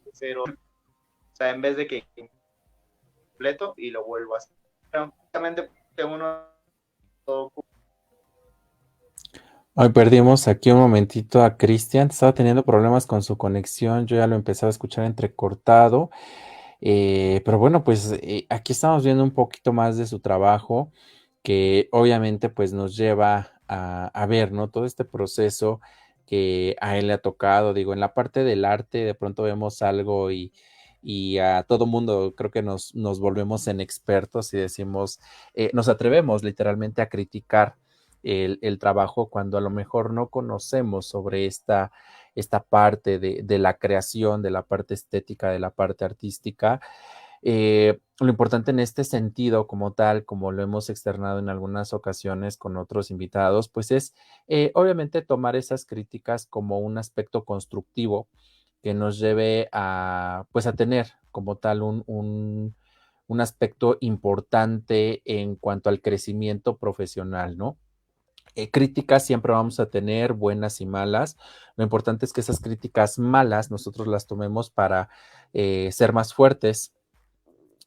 o sea en vez de que completo y lo vuelvo a hacer uno Hoy perdimos aquí un momentito a Cristian. Estaba teniendo problemas con su conexión. Yo ya lo empezaba a escuchar entrecortado. Eh, pero bueno, pues eh, aquí estamos viendo un poquito más de su trabajo, que obviamente pues nos lleva a, a, ver, ¿no? Todo este proceso que a él le ha tocado. Digo, en la parte del arte de pronto vemos algo y, y a todo mundo creo que nos, nos volvemos en expertos y decimos, eh, nos atrevemos literalmente a criticar el, el, trabajo cuando a lo mejor no conocemos sobre esta, esta parte de, de, la creación, de la parte estética, de la parte artística. Eh, lo importante en este sentido, como tal, como lo hemos externado en algunas ocasiones con otros invitados, pues es eh, obviamente tomar esas críticas como un aspecto constructivo que nos lleve a, pues, a tener como tal un, un, un aspecto importante en cuanto al crecimiento profesional, ¿no? Eh, críticas siempre vamos a tener, buenas y malas. Lo importante es que esas críticas malas nosotros las tomemos para ser más fuertes,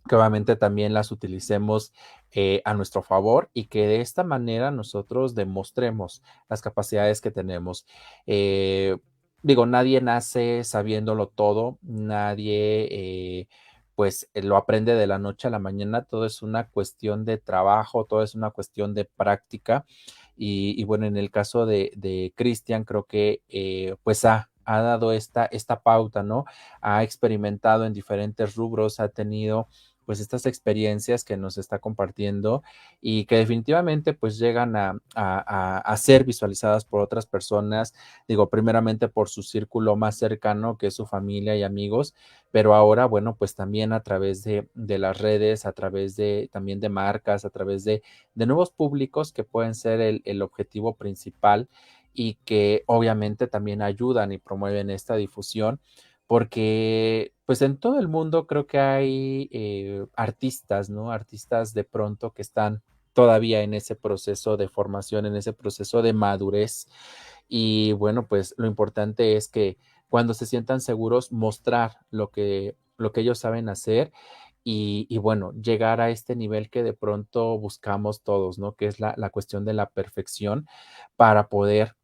que obviamente también las utilicemos eh, a nuestro favor y que de esta manera nosotros demostremos las capacidades que tenemos. Eh, digo, nadie nace sabiéndolo todo, nadie eh, pues lo aprende de la noche a la mañana, todo es una cuestión de trabajo, todo es una cuestión de práctica. Y, bueno, en el caso de, Cristian, creo que pues ha, ha dado esta, esta pauta, ¿no? Ha experimentado en diferentes rubros, ha tenido pues estas experiencias que nos está compartiendo y que definitivamente pues llegan a, a, a, ser visualizadas por otras personas, digo, primeramente por su círculo más cercano, que es su familia y amigos, pero ahora, bueno, pues también a través de, de las redes, a través de también de marcas, a través de, de nuevos públicos que pueden ser el, el objetivo principal y que obviamente también ayudan y promueven esta difusión porque pues en todo el mundo creo que hay eh, artistas, ¿no? Artistas de pronto que están todavía en ese proceso de formación, en ese proceso de madurez. Y bueno, pues lo importante es que cuando se sientan seguros, mostrar lo que, lo que ellos saben hacer y, y, bueno, llegar a este nivel que de pronto buscamos todos, ¿no? Que es la, la cuestión de la perfección para poder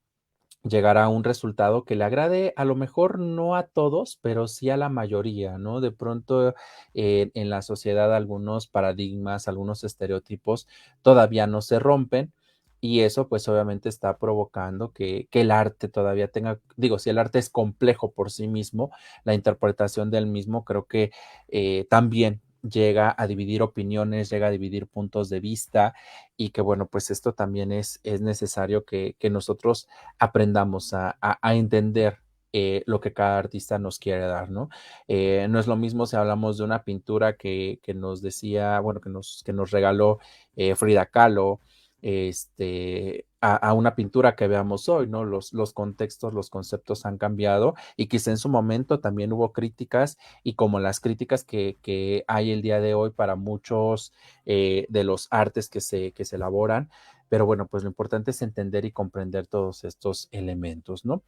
llegar a un resultado que le agrade a lo mejor no a todos, pero sí a la mayoría, ¿no? De pronto en la sociedad algunos paradigmas, algunos estereotipos todavía no se rompen y eso pues obviamente está provocando que, que, el arte todavía tenga, digo, si el arte es complejo por sí mismo, la interpretación del mismo creo que eh, también llega a dividir opiniones, llega a dividir puntos de vista y que bueno, pues esto también es, es necesario que, que nosotros aprendamos a, a, entender eh, lo que cada artista nos quiere dar, ¿no? Eh, no es lo mismo si hablamos de una pintura que, que nos decía, bueno, que nos, que nos regaló eh, Frida Kahlo, este, a, una pintura que veamos hoy, ¿no? Los, los contextos, los conceptos han cambiado y quizá en su momento también hubo críticas y como las críticas que, que hay el día de hoy para muchos eh, de los artes que se, que se elaboran, pero bueno, pues lo importante es entender y comprender todos estos elementos, ¿no?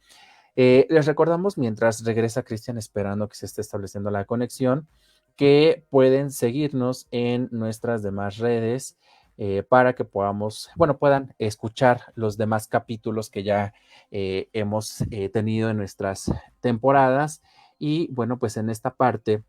Eh, les recordamos mientras regresa Cristian esperando que se esté estableciendo la conexión, que pueden seguirnos en nuestras demás redes eh, para que podamos, bueno, puedan escuchar los demás capítulos que ya eh, hemos eh, tenido en nuestras temporadas. Y bueno, pues en esta parte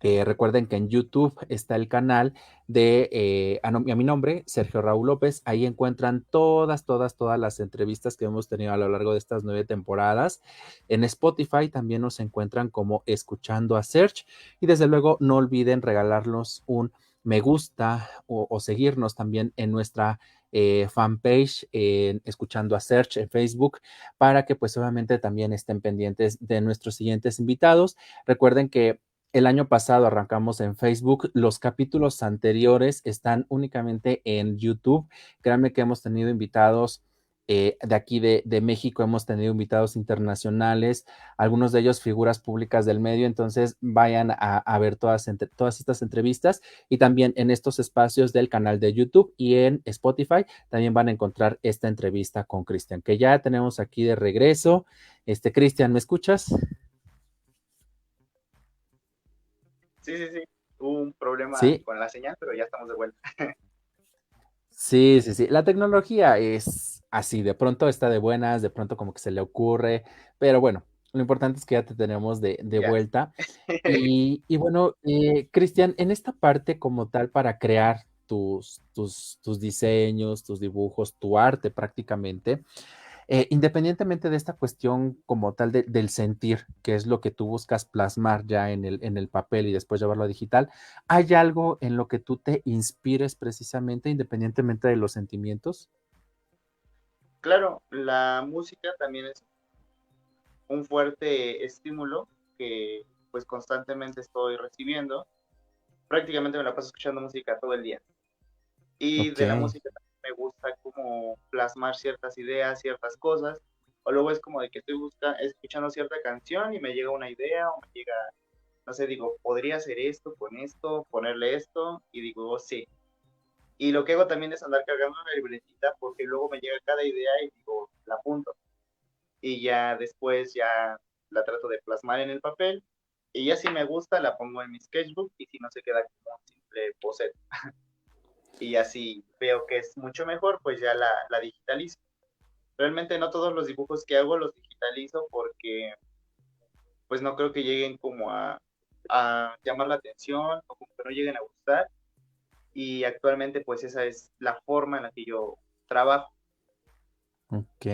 recuerden que en YouTube está el canal de a, mi nombre, Sergio Raúl López. Ahí encuentran todas, todas, todas las entrevistas que hemos tenido a lo largo de estas nueve temporadas. En Spotify también nos encuentran como Escuchando a Search. Y desde luego no olviden regalarnos un me gusta o, seguirnos también en nuestra eh, fanpage en Escuchando a Search en Facebook para que pues obviamente también estén pendientes de nuestros siguientes invitados. Recuerden que el año pasado arrancamos en Facebook. Los capítulos anteriores están únicamente en YouTube. Créanme que hemos tenido invitados eh, de aquí de, México, hemos tenido invitados internacionales, algunos de ellos figuras públicas del medio. Entonces vayan a, ver todas, todas estas entrevistas y también en estos espacios del canal de YouTube y en Spotify también van a encontrar esta entrevista con Cristian, que ya tenemos aquí de regreso. Este, Cristian, ¿me escuchas? Sí, sí, sí. Hubo un problema con la señal, pero ya estamos de vuelta. sí, sí, sí. La tecnología es así, de pronto está de buenas, de pronto como que se le ocurre, pero bueno, lo importante es que ya te tenemos de, vuelta. Y, bueno, eh, Cristian, en esta parte como tal para crear tus, tus, tus diseños, tus dibujos, tu arte prácticamente, eh, independientemente de esta cuestión como tal del sentir, que es lo que tú buscas plasmar ya en el, en el papel y después llevarlo a digital, ¿hay algo en lo que tú te inspires precisamente independientemente de los sentimientos? Claro, la música también es un fuerte estímulo que pues constantemente estoy recibiendo. Prácticamente me la paso escuchando música todo el día. Y de la música me gusta como plasmar ciertas ideas, ciertas cosas, o luego es como de que estoy buscando, escuchando cierta canción y me llega una idea o me llega, no sé, digo, podría hacer esto con esto, ponerle esto, y digo, oh, sí. Y lo que hago también es andar cargando una libretita porque luego me llega cada idea y digo, la apunto. Y ya después ya la trato de plasmar en el papel y ya si me gusta la pongo en mi sketchbook y si no se queda como un simple boceto. y así veo que es mucho mejor, pues ya la, digitalizo. Realmente no todos los dibujos que hago los digitalizo porque pues no creo que lleguen como a, a llamar la atención o como que no lleguen a gustar. Y actualmente pues esa es la forma en la que yo trabajo. Ok.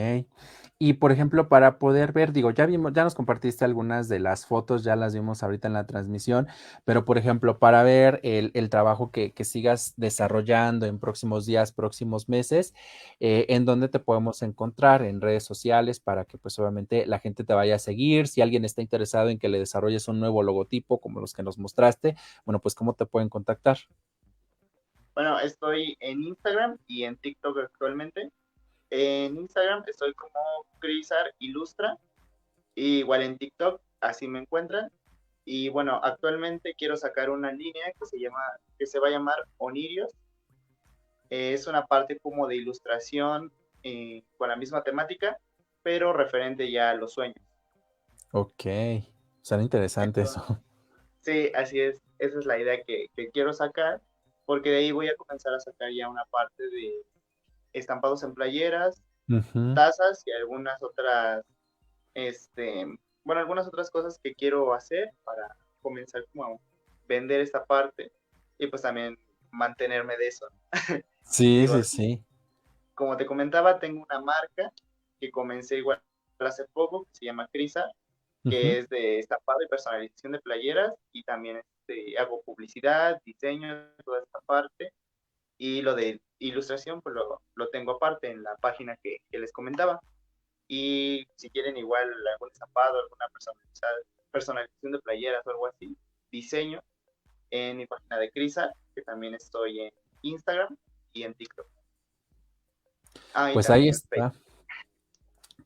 Y por ejemplo, para poder ver, digo, ya vimos, ya nos compartiste algunas de las fotos, ya las vimos ahorita en la transmisión, pero por ejemplo, para ver el, trabajo que, sigas desarrollando en próximos días, próximos meses, eh, ¿en dónde te podemos encontrar? En redes sociales para que pues obviamente la gente te vaya a seguir. Si alguien está interesado en que le desarrolles un nuevo logotipo como los que nos mostraste, bueno, pues ¿cómo te pueden contactar? Bueno, estoy en Instagram y en TikTok actualmente en Instagram estoy como Crisar Ilustra, igual en TikTok, así me encuentran. Y bueno, actualmente quiero sacar una línea que se llama, que se va a llamar Onirios. es una parte como de ilustración eh, con la misma temática, pero referente ya a los sueños. Ok, será interesante eso. Sí, así es. Esa es la idea que, que quiero sacar, porque de ahí voy a comenzar a sacar ya una parte de, estampados en playeras, tazas y algunas otras, este, bueno, algunas otras cosas que quiero hacer para comenzar como a vender esta parte y pues también mantenerme de eso. Sí, sí, sí. Como te comentaba, tengo una marca que comencé igual hace poco, que se llama Crisa, que es de estampado y personalización de playeras y también este, hago publicidad, diseño, toda esta parte y lo de ilustración, pues lo, lo tengo aparte en la página que, que, les comentaba. Y si quieren igual algún estampado, alguna personalización de playeras o algo así, diseño en mi página de Crisa, que también estoy en Instagram y en TikTok. Ah, pues ahí está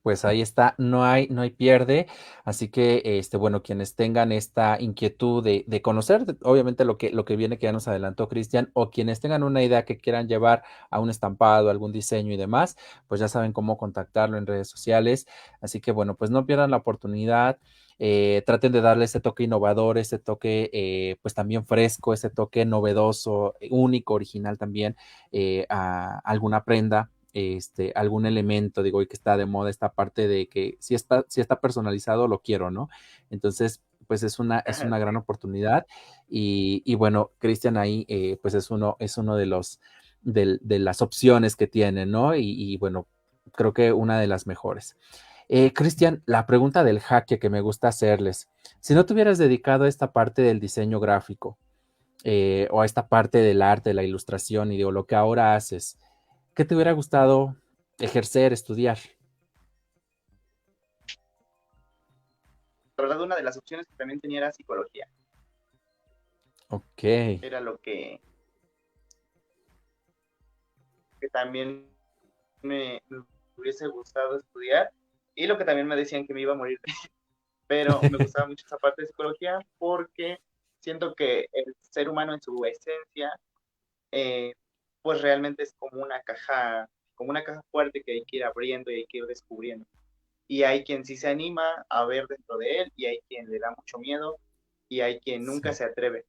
pues ahí está, no hay, no hay pierde. Así que, este, bueno, quienes tengan esta inquietud de, conocer, obviamente lo que, lo que viene que ya nos adelantó Cristian, o quienes tengan una idea que quieran llevar a un estampado, algún diseño y demás, pues ya saben cómo contactarlo en redes sociales. Así que, bueno, pues no pierdan la oportunidad. Eh, traten de darle ese toque innovador, ese toque eh, pues también fresco, ese toque novedoso, único, original también eh, a alguna prenda este, algún elemento, digo, y que está de moda esta parte de que si está, si está personalizado, lo quiero, ¿no? Entonces, pues es una, es una gran oportunidad. Y, bueno, Cristian ahí, eh, pues es uno, es uno de los, de, las opciones que tiene, ¿no? Y, bueno, creo que una de las mejores. Eh, Cristian, la pregunta del jaque que me gusta hacerles. Si no te hubieras dedicado a esta parte del diseño gráfico eh, o a esta parte del arte, de la ilustración y de lo que ahora haces, ¿qué te hubiera gustado ejercer, estudiar? La verdad, una de las opciones que también tenía era psicología. Ok. Era lo que, que también me, hubiese gustado estudiar y lo que también me decían que me iba a morir. Pero me gustaba mucho esa parte de psicología porque siento que el ser humano en su esencia, eh, pues realmente es como una caja, como una caja fuerte que hay que ir abriendo y hay que ir descubriendo y hay quien sí se anima a ver dentro de él y hay quien le da mucho miedo y hay quien nunca se atreve.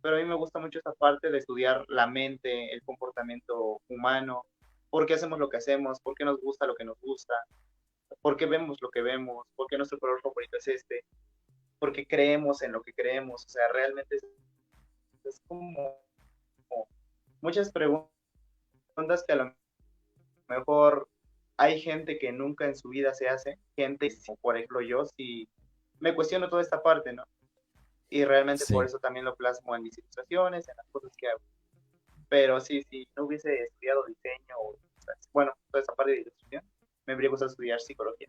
Pero a mí me gusta mucho esta parte de estudiar la mente, el comportamiento humano, por qué hacemos lo que hacemos, por qué nos gusta lo que nos gusta, por qué vemos lo que vemos, por qué nuestro color favorito es este, por qué creemos en lo que creemos. O sea, realmente es, como, como muchas preguntas que a lo mejor hay gente que nunca en su vida se hace, gente, por ejemplo yo, si me cuestiono toda esta parte, ¿no? Y realmente por eso también lo plasmo en mis ilustraciones, en las cosas que hago. Pero sí, si no hubiese estudiado diseño, bueno, toda esta parte de ilustración, me habría gustado estudiar psicología.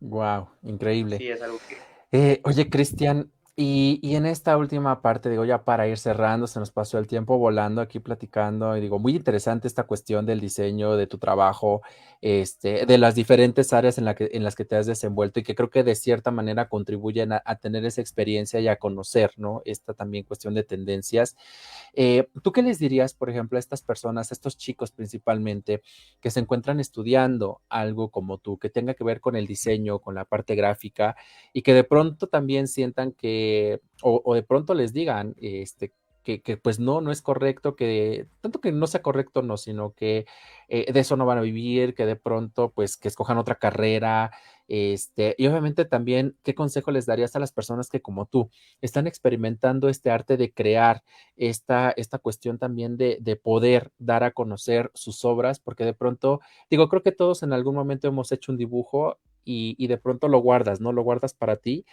Wow, increíble. Sí, es algo que... Eh, oye, Cristian, y, en esta última parte, digo, ya para ir cerrando, se nos pasó el tiempo volando aquí platicando, y digo, muy interesante esta cuestión del diseño, de tu trabajo, este, de las diferentes áreas en, la que, en las que te has desenvuelto y que creo que de cierta manera contribuyen a, tener esa experiencia y a conocer, ¿no? Esta también cuestión de tendencias. Eh, ¿Tú qué les dirías, por ejemplo, a estas personas, a estos chicos principalmente, que se encuentran estudiando algo como tú, que tenga que ver con el diseño, con la parte gráfica, y que de pronto también sientan que o, de pronto les digan, este, que, pues no, no es correcto, que tanto que no sea correcto, no, sino que eh, de eso no van a vivir, que de pronto pues que escojan otra carrera, este, y obviamente también, ¿qué consejo les darías a las personas que como tú están experimentando este arte de crear esta, esta cuestión también de poder dar a conocer sus obras? Porque de pronto, digo, creo que todos en algún momento hemos hecho un dibujo y, de pronto lo guardas, ¿no? Lo guardas para ti,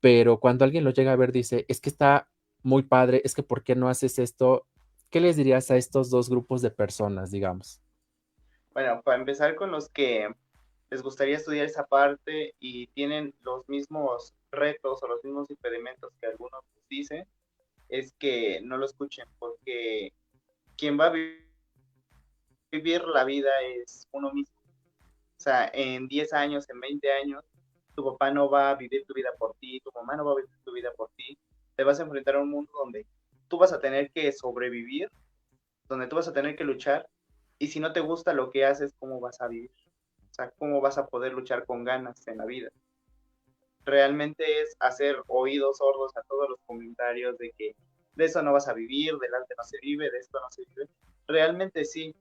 pero cuando alguien lo llega a ver dice, es que está muy padre, es que ¿por qué no haces esto? ¿Qué les dirías a estos dos grupos de personas, digamos? Bueno, para empezar con los que les gustaría estudiar esa parte y tienen los mismos retos o los mismos impedimentos que algunos dicen, es que no lo escuchen, porque quien va a vivir la vida es uno mismo. O sea, en 10 años, en 20 años, tu papá no va a vivir tu vida por ti, tu mamá no va a vivir tu vida por ti, te vas a enfrentar a un mundo donde tú vas a tener que sobrevivir, donde tú vas a tener que luchar, y si no te gusta lo que haces, ¿cómo vas a vivir? O sea, ¿cómo vas a poder luchar con ganas en la vida? Realmente es hacer oídos sordos a todos los comentarios de que de eso no vas a vivir, del arte no se vive, de esto no se vive. Realmente sí,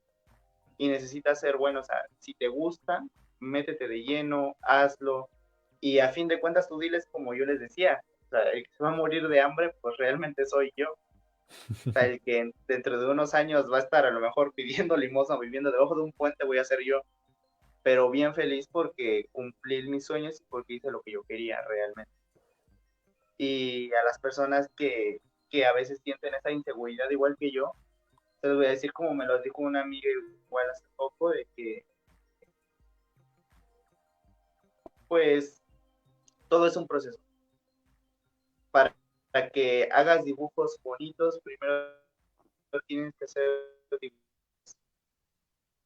y necesitas ser bueno, o sea, si te gusta, métete de lleno, hazlo, y a fin de cuentas tú diles como yo les decía, o sea, el que se va a morir de hambre, pues realmente soy yo. O sea, el que dentro de unos años va a estar a lo mejor pidiendo limosna, viviendo debajo de un puente, voy a ser yo. Pero bien feliz porque cumplí mis sueños y porque hice lo que yo quería realmente. Y a las personas que, que a veces sienten esa inseguridad igual que yo, les voy a decir como me lo dijo una amiga igual hace poco, de que pues todo es un proceso. Para, que hagas dibujos bonitos, primero tienes que hacer dibujos.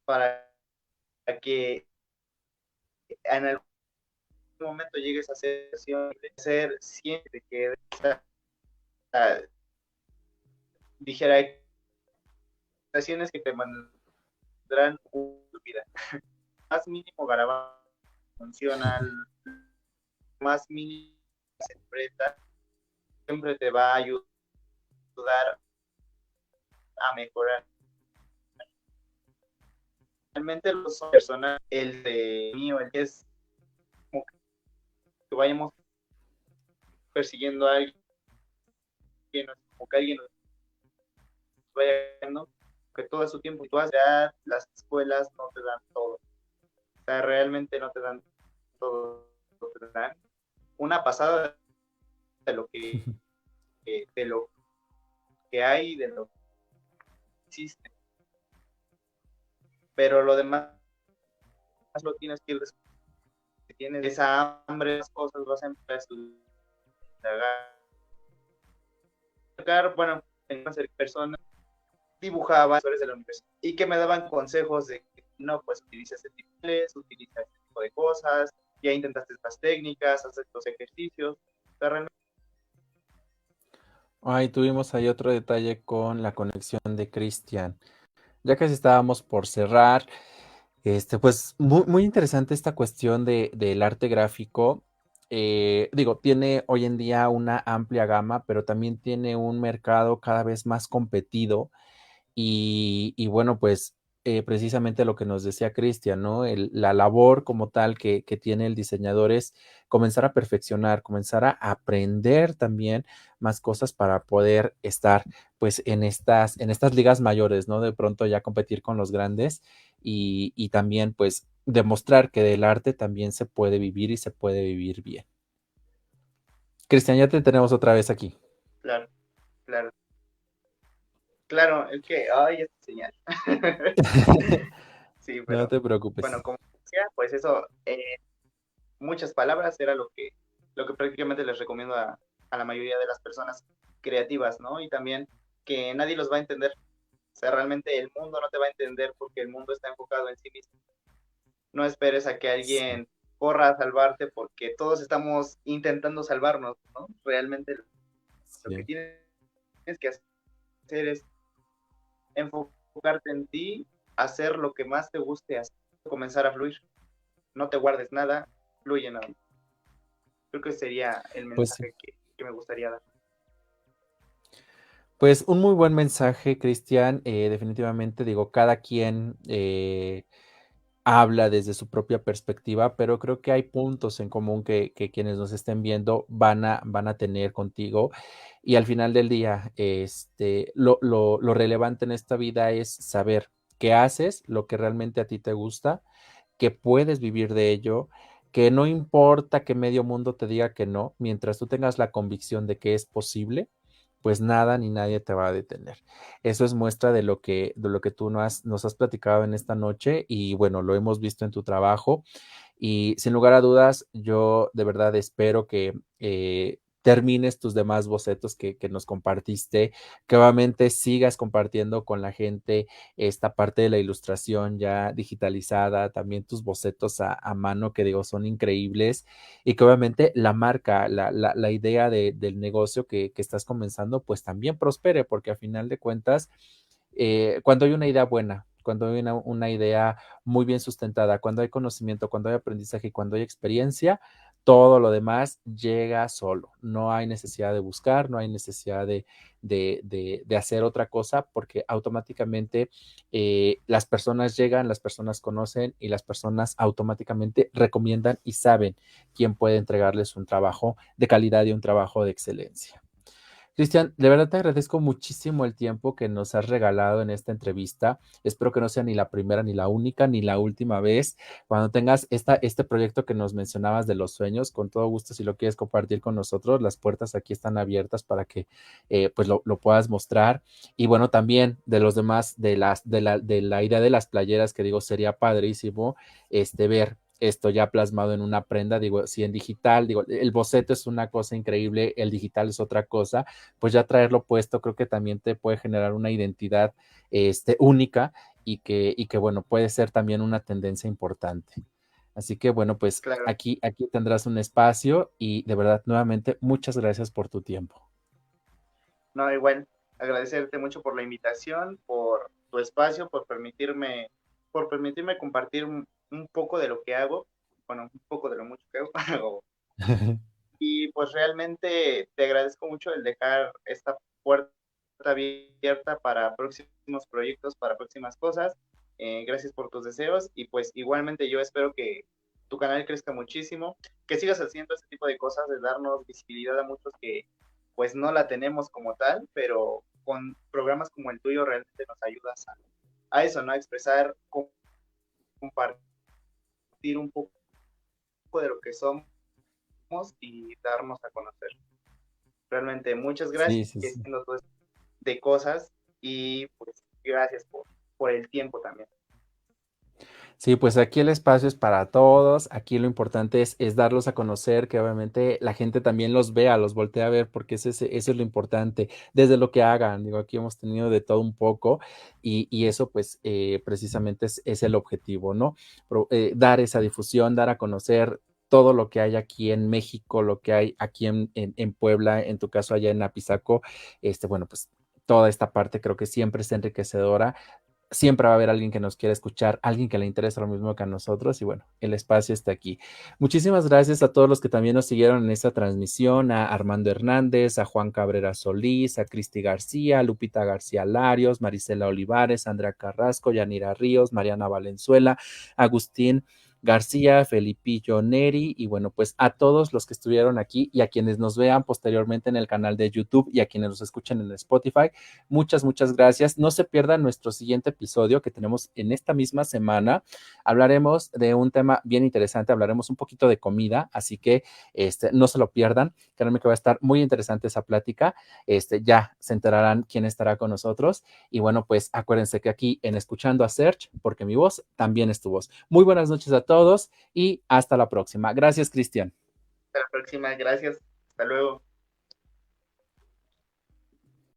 Para que en algún momento llegues a ser, ser siempre que dijera que te mantendrán una vida más mínimo garabato funcional más mínima se siempre te va a ayudar a mejorar. Realmente los personas, el de mío, el que es como que vayamos persiguiendo a alguien, como que alguien vaya que todo su tiempo, tú ya las escuelas no te dan todo. O sea, realmente no te dan todo, te dan una pasada de lo que, de lo que hay, de lo que existe. Pero lo demás lo tienes que ir si tienes esa hambre, las cosas vas a empezar a bueno, ser personas dibujaba de la universidad y que me daban consejos de no, pues utiliza este tipo de utiliza este tipo de cosas, ya intentaste estas técnicas, haces estos ejercicios. Ahí tuvimos ahí otro detalle con la conexión de Cristian. Ya casi estábamos por cerrar. Este, pues muy, muy interesante esta cuestión de, del arte gráfico. Eh, digo, tiene hoy en día una amplia gama, pero también tiene un mercado cada vez más competido. Y, y bueno, pues eh, precisamente lo que nos decía Cristian, ¿no? la labor como tal que, tiene el diseñador es comenzar a perfeccionar, comenzar a aprender también más cosas para poder estar pues en estas, en estas ligas mayores, ¿no? De pronto ya competir con los grandes y, y también pues demostrar que del arte también se puede vivir y se puede vivir bien. Cristian, ya te tenemos otra vez aquí. Claro, claro. Claro, es que, ay, esta señal. sí, pero, no te preocupes. Bueno, como decía, pues eso, eh, muchas palabras era lo que, lo que prácticamente les recomiendo a, a, la mayoría de las personas creativas, ¿no? Y también que nadie los va a entender. O sea, realmente el mundo no te va a entender porque el mundo está enfocado en sí mismo. No esperes a que alguien corra a salvarte porque todos estamos intentando salvarnos, ¿no? Realmente lo que tienes que hacer es enfocarte en ti, hacer lo que más te guste, hacer, comenzar a fluir. No te guardes nada, fluye nada. Creo que sería el pues mensaje que, me gustaría dar. Pues un muy buen mensaje, Cristian. Eh, definitivamente digo, cada quien eh, habla desde su propia perspectiva, pero creo que hay puntos en común que, quienes nos estén viendo van a, van a tener contigo. Y al final del día, este, lo, lo, lo relevante en esta vida es saber qué haces, lo que realmente a ti te gusta, que puedes vivir de ello, que no importa que medio mundo te diga que no, mientras tú tengas la convicción de que es posible, pues nada ni nadie te va a detener. Eso es muestra de lo que, de lo que tú nos has, nos has platicado en esta noche y bueno, lo hemos visto en tu trabajo. Y sin lugar a dudas, yo de verdad espero que eh, termines tus demás bocetos que, nos compartiste, que obviamente sigas compartiendo con la gente esta parte de la ilustración ya digitalizada, también tus bocetos a, mano que digo son increíbles y que obviamente la marca, la, idea del negocio que, estás comenzando pues también prospere porque a final de cuentas, eh, cuando hay una idea buena, cuando hay una, una, idea muy bien sustentada, cuando hay conocimiento, cuando hay aprendizaje cuando hay experiencia, todo lo demás llega solo. No hay necesidad de buscar, no hay necesidad de, hacer otra cosa porque automáticamente eh, las personas llegan, las personas conocen y las personas automáticamente recomiendan y saben quién puede entregarles un trabajo de calidad y un trabajo de excelencia. Cristian, de verdad te agradezco muchísimo el tiempo que nos has regalado en esta entrevista. Espero que no sea ni la primera, ni la única, ni la última vez. Cuando tengas esta, este proyecto que nos mencionabas de los sueños, con todo gusto, si lo quieres compartir con nosotros, las puertas aquí están abiertas para que eh, pues lo, puedas mostrar. Y bueno, también de los demás, de, las, de, la, de la idea de las playeras, que digo, sería padrísimo este, ver esto ya plasmado en una prenda, digo, si en digital, digo, el boceto es una cosa increíble, el digital es otra cosa, pues ya traerlo puesto creo que también te puede generar una identidad este, única y que, y que, bueno, puede ser también una tendencia importante. Así que, bueno, pues aquí, aquí tendrás un espacio y de verdad, nuevamente, muchas gracias por tu tiempo. No, igual, agradecerte mucho por la invitación, por tu espacio, por permitirme, por permitirme compartir un poco de lo que hago, bueno, un poco de lo mucho que hago. y pues realmente te agradezco mucho el dejar esta puerta abierta para próximos proyectos, para próximas cosas. Eh, gracias por tus deseos y pues igualmente yo espero que, tu canal crezca muchísimo, que sigas haciendo este tipo de cosas, de darnos visibilidad a muchos que pues no la tenemos como tal, pero con programas como el tuyo realmente nos ayudas a, eso, ¿no? A expresar, compartir un poco de lo que somos y darnos a conocer. Realmente muchas gracias de cosas y pues gracias por, por el tiempo también. Sí, pues aquí el espacio es para todos. Aquí lo importante es, es, darlos a conocer, que obviamente la gente también los vea, los voltea a ver, porque eso es, eso es lo importante, desde lo que hagan. Digo, aquí hemos tenido de todo un poco y, y eso pues eh, precisamente es, es, el objetivo, ¿no? eh, dar esa difusión, dar a conocer todo lo que hay aquí en México, lo que hay aquí en, en, en Puebla, en tu caso allá en Apizaco, este, bueno, pues toda esta parte creo que siempre es enriquecedora siempre va a haber alguien que nos quiera escuchar, alguien que le interesa lo mismo que a nosotros y bueno, el espacio está aquí. Muchísimas gracias a todos los que también nos siguieron en esta transmisión, a Armando Hernández, a Juan Cabrera Solís, a Cristi García, Lupita García Larios, Marisela Olivares, Andrea Carrasco, Yanira Ríos, Mariana Valenzuela, Agustín García, Felipillo Neri y bueno, pues a todos los que estuvieron aquí y a quienes nos vean posteriormente en el canal de YouTube y a quienes nos escuchen en Spotify, muchas, muchas gracias. No se pierdan nuestro siguiente episodio que tenemos en esta misma semana. Hablaremos de un tema bien interesante, hablaremos un poquito de comida, así que este, no se lo pierdan. Créanme que va a estar muy interesante esa plática. Este, ya se enterarán quién estará con nosotros. Y bueno, pues acuérdense que aquí en Escuchando a Search, porque mi voz también es tu voz. Muy buenas noches a todos todos y hasta la próxima. Gracias, Cristian. Hasta la próxima, gracias. Hasta luego.